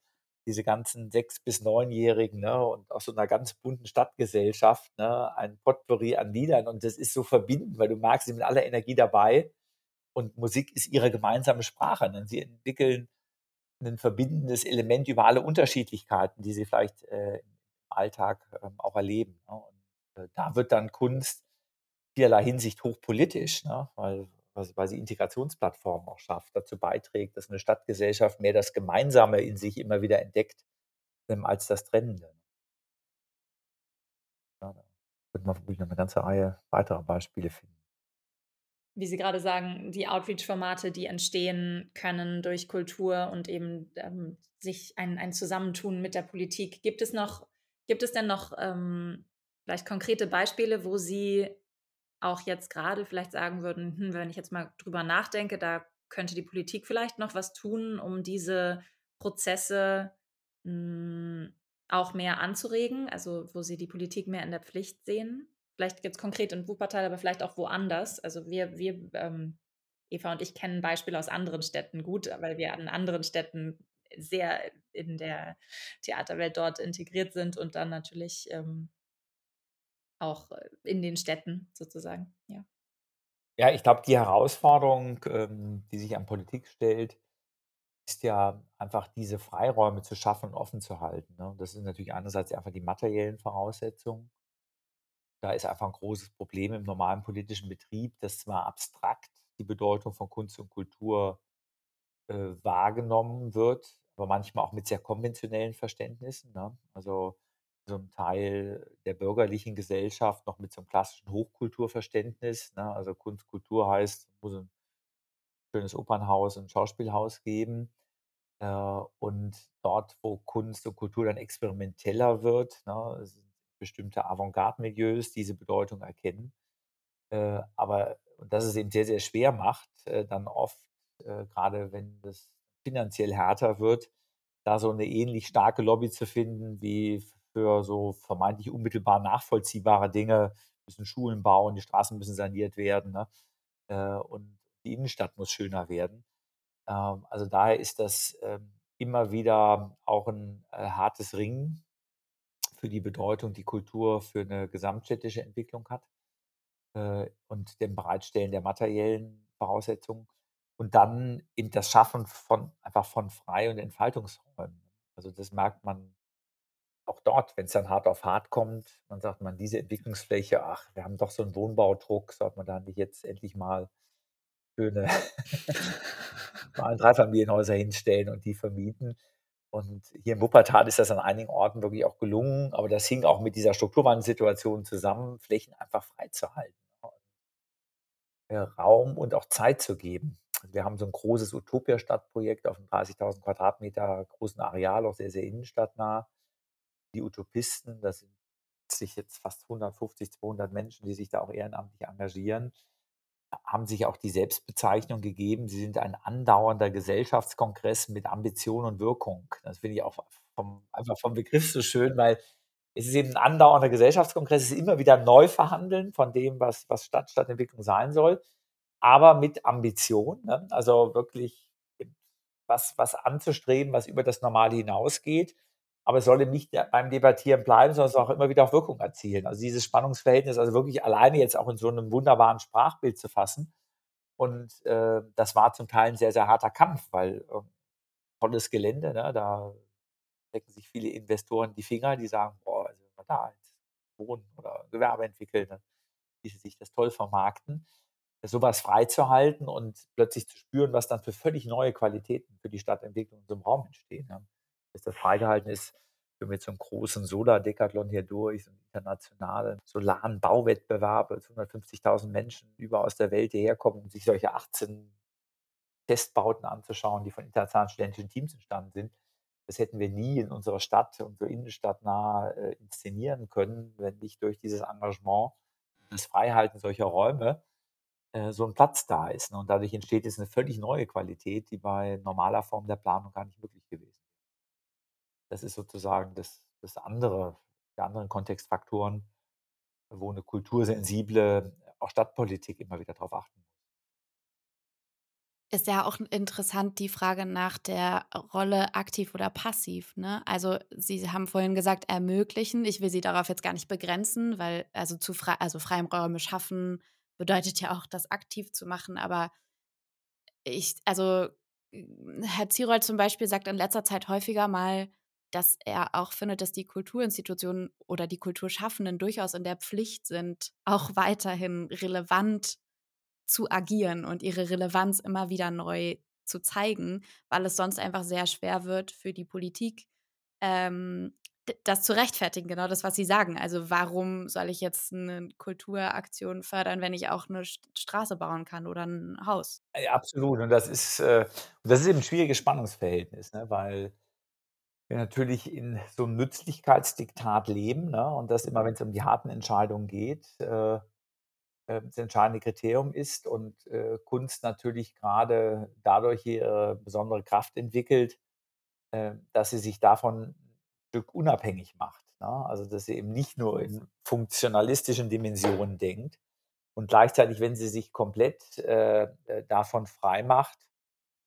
diese ganzen sechs- bis neunjährigen ne, und aus so einer ganz bunten Stadtgesellschaft ne, ein Potpourri an Liedern. Und das ist so verbindend, weil du merkst, sie sind mit aller Energie dabei. Und Musik ist ihre gemeinsame Sprache. Ne? Sie entwickeln ein verbindendes Element über alle Unterschiedlichkeiten, die sie vielleicht äh, im Alltag ähm, auch erleben. Ne? Und äh, da wird dann Kunst vielerlei Hinsicht hochpolitisch, ne? weil weil sie Integrationsplattformen auch schafft, dazu beiträgt, dass eine Stadtgesellschaft mehr das Gemeinsame in sich immer wieder entdeckt, ähm, als das Trennende. Ja, da wird man wirklich noch eine ganze Reihe weiterer Beispiele finden. Wie Sie gerade sagen, die Outreach-Formate, die entstehen können durch Kultur und eben ähm, sich ein, ein Zusammentun mit der Politik. Gibt es noch, gibt es denn noch ähm, vielleicht konkrete Beispiele, wo Sie auch jetzt gerade vielleicht sagen würden, hm, wenn ich jetzt mal drüber nachdenke, da könnte die Politik vielleicht noch was tun, um diese Prozesse mh, hm, auch mehr anzuregen, also wo sie die Politik mehr in der Pflicht sehen. Vielleicht jetzt konkret in Wuppertal, aber vielleicht auch woanders. Also wir, wir ähm, Eva und ich kennen Beispiele aus anderen Städten gut, weil wir an anderen Städten sehr in der Theaterwelt dort integriert sind und dann natürlich ähm, auch äh, in den Städten sozusagen, ja. Ja, ich glaube, die Herausforderung, ähm, die sich an Politik stellt, ist ja einfach diese Freiräume zu schaffen und offen zu halten. Ne? Das sind natürlich einerseits einfach die materiellen Voraussetzungen. Da ist einfach ein großes Problem im normalen politischen Betrieb, dass zwar abstrakt die Bedeutung von Kunst und Kultur äh, wahrgenommen wird, aber manchmal auch mit sehr konventionellen Verständnissen. Ne? Also so ein Teil der bürgerlichen Gesellschaft noch mit so einem klassischen Hochkulturverständnis. Ne? Also Kunst, Kultur heißt, muss ein schönes Opernhaus, ein Schauspielhaus geben. Äh, und dort, wo Kunst und Kultur dann experimenteller wird, ne, sind bestimmte Avantgarde-Milieus diese Bedeutung erkennen. Äh, aber und das es eben sehr, sehr schwer macht, äh, dann oft, äh, gerade wenn das finanziell härter wird, da so eine ähnlich starke Lobby zu finden wie für so vermeintlich unmittelbar nachvollziehbare Dinge, müssen Schulen bauen, die Straßen müssen saniert werden ne? äh, und die Innenstadt muss schöner werden. Ähm, also daher ist das ähm, immer wieder auch ein äh, hartes Ringen für die Bedeutung, die Kultur für eine gesamtstädtische Entwicklung hat äh, und dem Bereitstellen der materiellen Voraussetzungen und dann eben das Schaffen von einfach von Frei- und Entfaltungsräumen. Also das merkt man auch dort, wenn es dann hart auf hart kommt, dann sagt man, diese Entwicklungsfläche, ach, wir haben doch so einen Wohnbaudruck, sollte man da nicht jetzt endlich mal schöne mal Dreifamilienhäuser hinstellen und die vermieten. Und hier in Wuppertal ist das an einigen Orten wirklich auch gelungen, aber das hing auch mit dieser Strukturwandelsituation zusammen, Flächen einfach freizuhalten. Ne? Raum und auch Zeit zu geben. Also wir haben so ein großes Utopia-Stadtprojekt auf einem 30.000 Quadratmeter großen Areal, auch sehr, sehr innenstadtnah die Utopisten, das sind sich jetzt fast 150, 200 Menschen, die sich da auch ehrenamtlich engagieren, haben sich auch die Selbstbezeichnung gegeben, sie sind ein andauernder Gesellschaftskongress mit Ambition und Wirkung. Das finde ich auch vom, einfach vom Begriff so schön, weil es ist eben ein andauernder Gesellschaftskongress, es ist immer wieder neu verhandeln von dem, was, was Stadt, Stadtentwicklung sein soll, aber mit Ambition. Ne? Also wirklich was, was anzustreben, was über das Normale hinausgeht. Aber es soll eben nicht beim Debattieren bleiben, sondern es soll auch immer wieder auch Wirkung erzielen. Also dieses Spannungsverhältnis, also wirklich alleine jetzt auch in so einem wunderbaren Sprachbild zu fassen. Und äh, das war zum Teil ein sehr, sehr harter Kampf, weil äh, tolles Gelände, ne, da decken sich viele Investoren die Finger, die sagen, boah, also wenn wir da jetzt wohnen oder Gewerbe entwickeln, dann ließe sich das toll vermarkten sowas freizuhalten und plötzlich zu spüren, was dann für völlig neue Qualitäten für die Stadtentwicklung in so einem Raum entstehen. Ja. Dass das freigehalten ist, wenn wir so einen großen Solar-Decathlon hier durch, so einen internationalen solaren Bauwettbewerb, 150.000 Menschen überall aus der Welt hierher kommen, um sich solche 18 Testbauten anzuschauen, die von internationalen studentischen Teams entstanden sind. Das hätten wir nie in unserer Stadt, unserer Innenstadt nah äh, inszenieren können, wenn nicht durch dieses Engagement, das Freihalten solcher Räume äh, so ein Platz da ist. Ne? Und dadurch entsteht jetzt eine völlig neue Qualität, die bei normaler Form der Planung gar nicht möglich gewesen. Das ist sozusagen das, das andere, die anderen Kontextfaktoren, wo eine kultursensible, auch Stadtpolitik immer wieder darauf achten muss. Ist ja auch interessant die Frage nach der Rolle aktiv oder passiv. Ne? Also Sie haben vorhin gesagt, ermöglichen. Ich will Sie darauf jetzt gar nicht begrenzen, weil also zu frei, also Freiräume schaffen, bedeutet ja auch, das aktiv zu machen. Aber ich, also Herr Zierold zum Beispiel sagt in letzter Zeit häufiger mal, dass er auch findet, dass die Kulturinstitutionen oder die Kulturschaffenden durchaus in der Pflicht sind, auch weiterhin relevant zu agieren und ihre Relevanz immer wieder neu zu zeigen, weil es sonst einfach sehr schwer wird für die Politik, ähm, das zu rechtfertigen, genau das, was Sie sagen. Also warum soll ich jetzt eine Kulturaktion fördern, wenn ich auch eine Straße bauen kann oder ein Haus? Ja, absolut. Und das ist, äh, das ist eben ein schwieriges Spannungsverhältnis, ne? weil wir natürlich in so einem Nützlichkeitsdiktat leben ne? und das immer, wenn es um die harten Entscheidungen geht, äh, äh, das entscheidende Kriterium ist und äh, Kunst natürlich gerade dadurch ihre besondere Kraft entwickelt, äh, dass sie sich davon Stück unabhängig macht. Ne? Also dass sie eben nicht nur in funktionalistischen Dimensionen denkt und gleichzeitig, wenn sie sich komplett äh, äh, davon frei macht,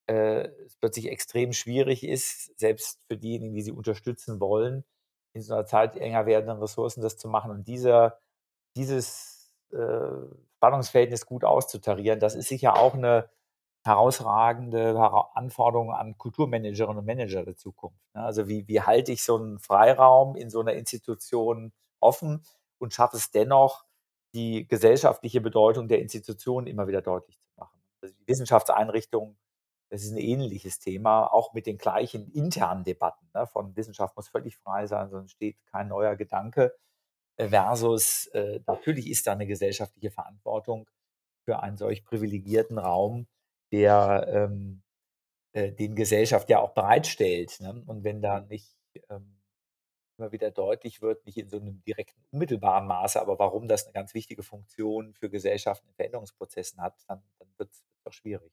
äh, es plötzlich extrem schwierig ist, selbst für diejenigen, die sie unterstützen wollen, in so einer Zeit enger werdenden Ressourcen das zu machen. Und dieser, dieses äh, Spannungsverhältnis gut auszutarieren, das ist sicher auch eine herausragende Anforderungen an Kulturmanagerinnen und Manager der Zukunft. Ne? Also wie, wie halte ich so einen Freiraum in so einer Institution offen und schaffe es dennoch, die gesellschaftliche Bedeutung der Institution immer wieder deutlich zu machen. Also die Wissenschaftseinrichtungen, das ist ein ähnliches Thema, auch mit den gleichen internen Debatten. Ne? Von Wissenschaft muss völlig frei sein, sonst steht kein neuer Gedanke. Versus, äh, natürlich ist da eine gesellschaftliche Verantwortung für einen solch privilegierten Raum, der ähm, äh, den Gesellschaft ja auch bereitstellt. Ne? Und wenn da nicht ähm, immer wieder deutlich wird, nicht in so einem direkten, unmittelbaren Maße, aber warum das eine ganz wichtige Funktion für Gesellschaften in Veränderungsprozessen hat, dann, dann wird es auch schwierig.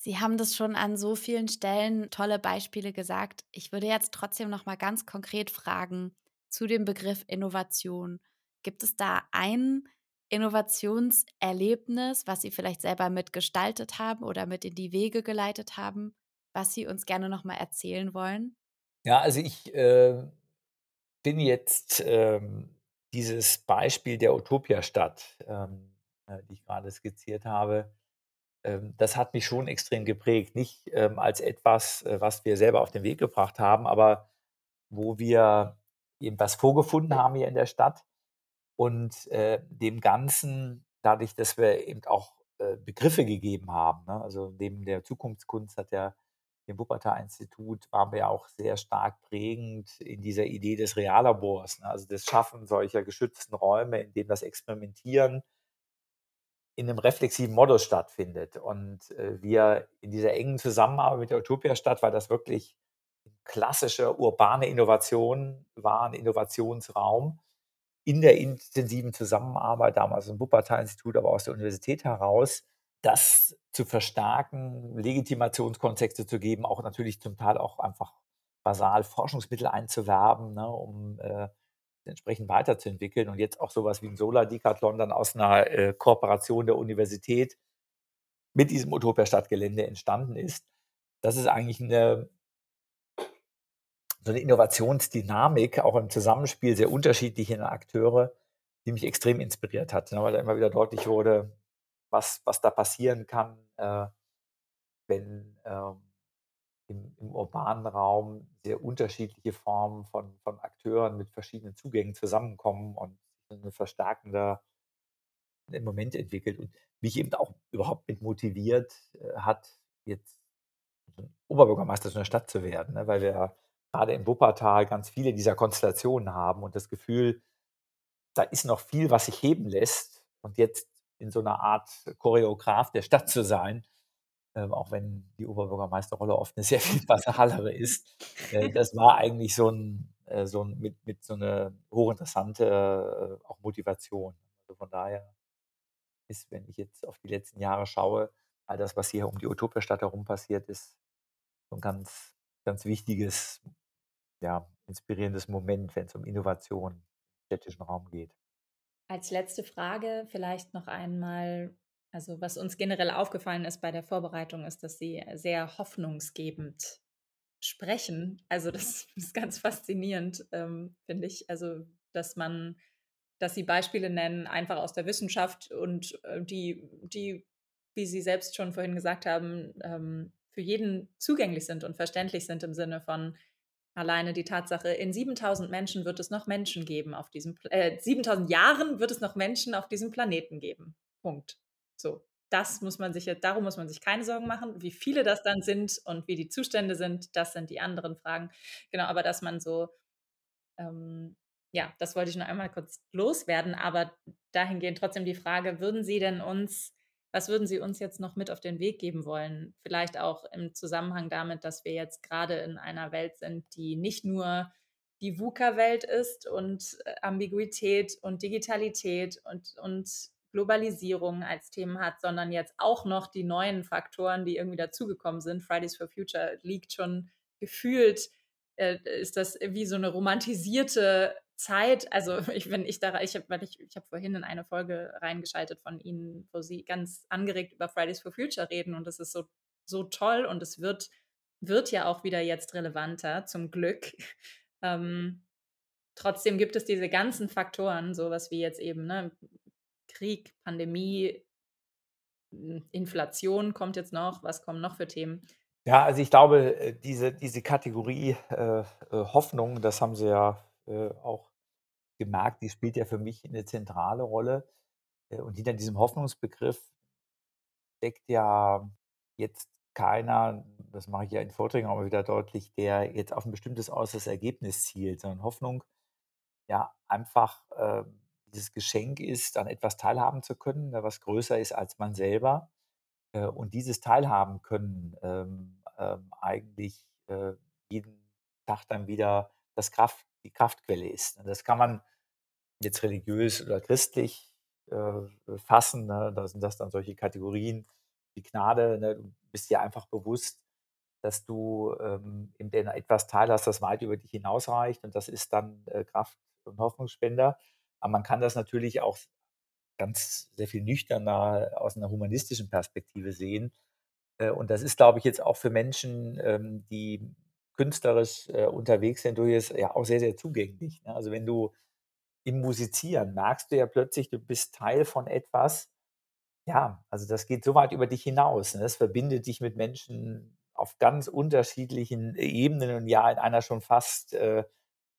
Sie haben das schon an so vielen Stellen tolle Beispiele gesagt. Ich würde jetzt trotzdem noch mal ganz konkret fragen zu dem Begriff Innovation. Gibt es da einen Innovationserlebnis, was Sie vielleicht selber mitgestaltet haben oder mit in die Wege geleitet haben, was Sie uns gerne noch mal erzählen wollen? Ja, also ich äh, bin jetzt ähm, dieses Beispiel der Utopia-Stadt, ähm, äh, die ich gerade skizziert habe, das hat mich schon extrem geprägt. Nicht ähm, als etwas, äh, was wir selber auf den Weg gebracht haben, aber wo wir eben was vorgefunden haben hier in der Stadt und äh, dem Ganzen, dadurch, dass wir eben auch äh, Begriffe gegeben haben, ne? also neben der Zukunftskunst hat ja im Wuppertal-Institut waren wir ja auch sehr stark prägend in dieser Idee des Reallabors, ne? also das Schaffen solcher geschützten Räume, in denen das Experimentieren in einem reflexiven Modus stattfindet. Und äh, wir in dieser engen Zusammenarbeit mit der Utopia-Stadt, weil das wirklich klassische urbane Innovation war, ein Innovationsraum, in der intensiven Zusammenarbeit, damals im Wuppertal-Institut, aber aus der Universität heraus, das zu verstärken, Legitimationskontexte zu geben, auch natürlich zum Teil auch einfach basal Forschungsmittel einzuwerben, ne, um äh, entsprechend weiterzuentwickeln. Und jetzt auch sowas wie ein Solar-Decathlon dann aus einer äh, Kooperation der Universität mit diesem Utopia-Stadtgelände entstanden ist. das ist eigentlich eine, so eine Innovationsdynamik, auch im Zusammenspiel sehr unterschiedlicher Akteure, die mich extrem inspiriert hat, ne, weil da immer wieder deutlich wurde, was, was da passieren kann, äh, wenn ähm, im, im, urbanen Raum sehr unterschiedliche Formen von, von Akteuren mit verschiedenen Zugängen zusammenkommen und ein verstärkender Moment entwickelt und mich eben auch überhaupt mit motiviert äh, hat, jetzt Oberbürgermeister einer Stadt zu werden, ne? weil wir gerade in Wuppertal ganz viele dieser Konstellationen haben und das Gefühl, da ist noch viel, was sich heben lässt und jetzt in so einer Art Choreograf der Stadt zu sein, ähm, auch wenn die Oberbürgermeisterrolle oft eine sehr viel basalere ist, äh, das war eigentlich so ein, äh, so ein mit, mit so einer hochinteressante äh, auch Motivation. Also von daher ist, wenn ich jetzt auf die letzten Jahre schaue, all das, was hier um die Utopia-Stadt herum passiert ist, so ein ganz, ganz wichtiges, ja, inspirierendes Moment, wenn es um Innovation im städtischen Raum geht. Als letzte Frage vielleicht noch einmal, also was uns generell aufgefallen ist bei der Vorbereitung, ist, dass Sie sehr hoffnungsgebend sprechen. Also das ist ganz faszinierend, ähm, finde ich. Also, dass man, dass Sie Beispiele nennen, einfach aus der Wissenschaft und äh, die, die, wie Sie selbst schon vorhin gesagt haben, ähm, für jeden zugänglich sind und verständlich sind im Sinne von alleine die Tatsache, in 7000 Menschen wird es noch Menschen geben auf diesem, äh, 7000 Jahren wird es noch Menschen auf diesem Planeten geben. Punkt. So. Das muss man sich jetzt, darum muss man sich keine Sorgen machen. Wie viele das dann sind und wie die Zustände sind, das sind die anderen Fragen. Genau, aber dass man so, ähm, ja, das wollte ich noch einmal kurz loswerden, aber dahingehend trotzdem die Frage, würden Sie denn uns was würden Sie uns jetzt noch mit auf den Weg geben wollen? Vielleicht auch im Zusammenhang damit, dass wir jetzt gerade in einer Welt sind, die nicht nur die VUCA-Welt ist und äh, Ambiguität und Digitalität und, und Globalisierung als Themen hat, sondern jetzt auch noch die neuen Faktoren, die irgendwie dazugekommen sind. Fridays for Future liegt schon gefühlt, äh, ist das wie so eine romantisierte Zeit, also ich, wenn ich da, ich habe, ich, ich habe vorhin in eine Folge reingeschaltet von Ihnen, wo Sie ganz angeregt über Fridays for Future reden und das ist so, so toll und es wird, wird ja auch wieder jetzt relevanter, zum Glück. Ähm, trotzdem gibt es diese ganzen Faktoren, sowas wie jetzt eben ne, Krieg, Pandemie, Inflation kommt jetzt noch, was kommen noch für Themen? Ja, also ich glaube, äh, diese, diese Kategorie äh, äh, Hoffnung, das haben Sie ja äh, auch gemerkt, die spielt ja für mich eine zentrale Rolle. Äh, und hinter diesem Hoffnungsbegriff steckt ja jetzt keiner, das mache ich ja in Vorträgen auch mal wieder deutlich, der jetzt auf ein bestimmtes äußeres Ergebnis zielt, sondern Hoffnung ja einfach äh, dieses Geschenk ist, an etwas teilhaben zu können, was größer ist als man selber. Äh, und dieses Teilhaben können ähm, ähm, eigentlich äh, jeden Tag dann wieder das Kraft, die Kraftquelle ist. Das kann man jetzt religiös oder christlich äh, fassen. Ne? Da sind das dann solche Kategorien wie Gnade. Ne? Du bist dir einfach bewusst, dass du ähm, in etwas Teil hast, das weit über dich hinausreicht. Und das ist dann äh, Kraft und Hoffnungsspender. Aber man kann das natürlich auch ganz sehr viel nüchterner aus einer humanistischen Perspektive sehen. Äh, und das ist, glaube ich, jetzt auch für Menschen, ähm, die künstlerisch äh, unterwegs sind, durchaus ja auch sehr, sehr zugänglich. Ne? Also wenn du im Musizieren merkst du ja plötzlich, du bist Teil von etwas. Ja, also das geht so weit über dich hinaus. Ne? Das verbindet dich mit Menschen auf ganz unterschiedlichen Ebenen und ja in einer schon fast äh,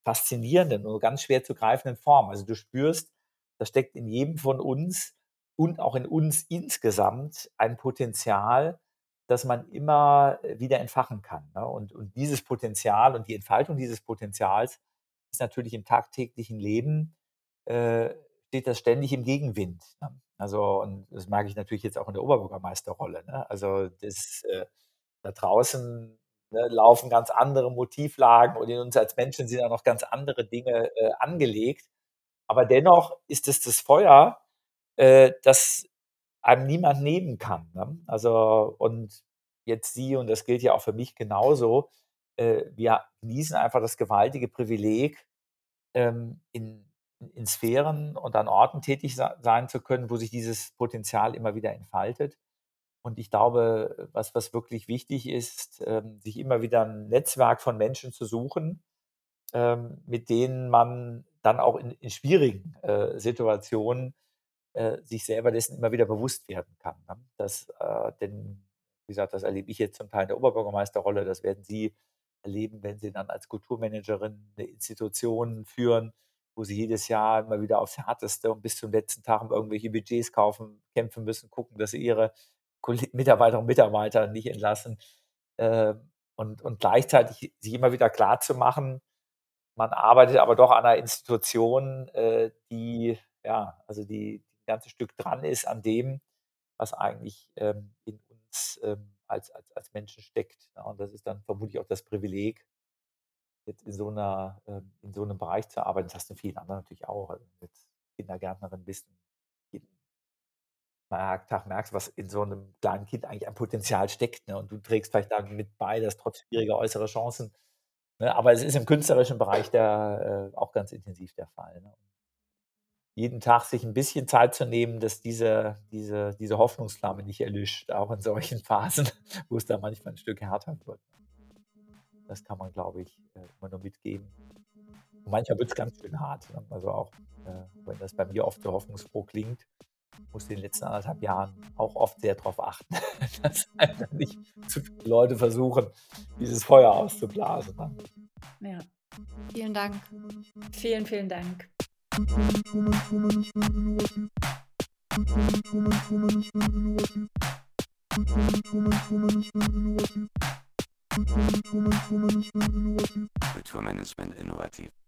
faszinierenden und ganz schwer zu greifenden Form. Also du spürst, da steckt in jedem von uns und auch in uns insgesamt ein Potenzial, das man immer äh, wieder entfachen kann. Ne? Und, und dieses Potenzial und die Entfaltung dieses Potenzials ist natürlich im tagtäglichen Leben, äh, steht das ständig im Gegenwind. Ne? Also, und das merke ich natürlich jetzt auch in der Oberbürgermeisterrolle. Ne? Also, das, äh, da draußen ne, laufen ganz andere Motivlagen und in uns als Menschen sind auch noch ganz andere Dinge äh, angelegt. Aber dennoch ist es das Feuer, äh, das einem niemand nehmen kann. Ne? Also, und jetzt Sie, und das gilt ja auch für mich genauso, äh, wir genießen einfach das gewaltige Privileg, ähm, in, in Sphären und an Orten tätig sein zu können, wo sich dieses Potenzial immer wieder entfaltet. Und ich glaube, was, was wirklich wichtig ist, ähm, sich immer wieder ein Netzwerk von Menschen zu suchen, ähm, mit denen man dann auch in, in schwierigen äh, Situationen äh, sich selber dessen immer wieder bewusst werden kann. Ne? Das, äh, denn, wie gesagt, das erlebe ich jetzt zum Teil in der Oberbürgermeisterrolle, das werden Sie erleben, wenn Sie dann als Kulturmanagerin eine Institution führen, wo Sie jedes Jahr immer wieder aufs Härteste und bis zum letzten Tag um irgendwelche Budgets kaufen, kämpfen müssen, gucken, dass Sie Ihre Mitarbeiterinnen und Mitarbeiter nicht entlassen. Äh, und, und gleichzeitig sich immer wieder klar zu machen, man arbeitet aber doch an einer Institution, äh, die, ja, also die, die ein ganzes Stück dran ist an dem, was eigentlich ähm, in uns ähm, als, als, als Menschen steckt. Ja, und das ist dann vermutlich auch das Privileg, jetzt in so einer, ähm, in so einem Bereich zu arbeiten. Das hast du in vielen anderen natürlich auch. Also wenn du jetzt Kindergärtnerin bist und Tag merkst, was in so einem kleinen Kind eigentlich ein Potenzial steckt. Ne? Und du trägst vielleicht dann mit bei, dass trotz schwieriger äußere Chancen. Ne? Aber es ist im künstlerischen Bereich der, äh, auch ganz intensiv der Fall. Ne? jeden Tag sich ein bisschen Zeit zu nehmen, dass diese, diese, diese Hoffnungsflamme nicht erlischt, auch in solchen Phasen, wo es da manchmal ein Stück härter wird. Das kann man, glaube ich, äh, immer nur mitgeben. Und manchmal wird es ganz schön hart. Ne? Also auch, äh, wenn das bei mir oft so hoffnungsfroh klingt, muss in den letzten anderthalb Jahren auch oft sehr darauf achten, dass einfach nicht zu viele Leute versuchen, dieses Feuer auszublasen. Ja. Vielen Dank. Vielen, vielen Dank. Kulturmanagement innovativ.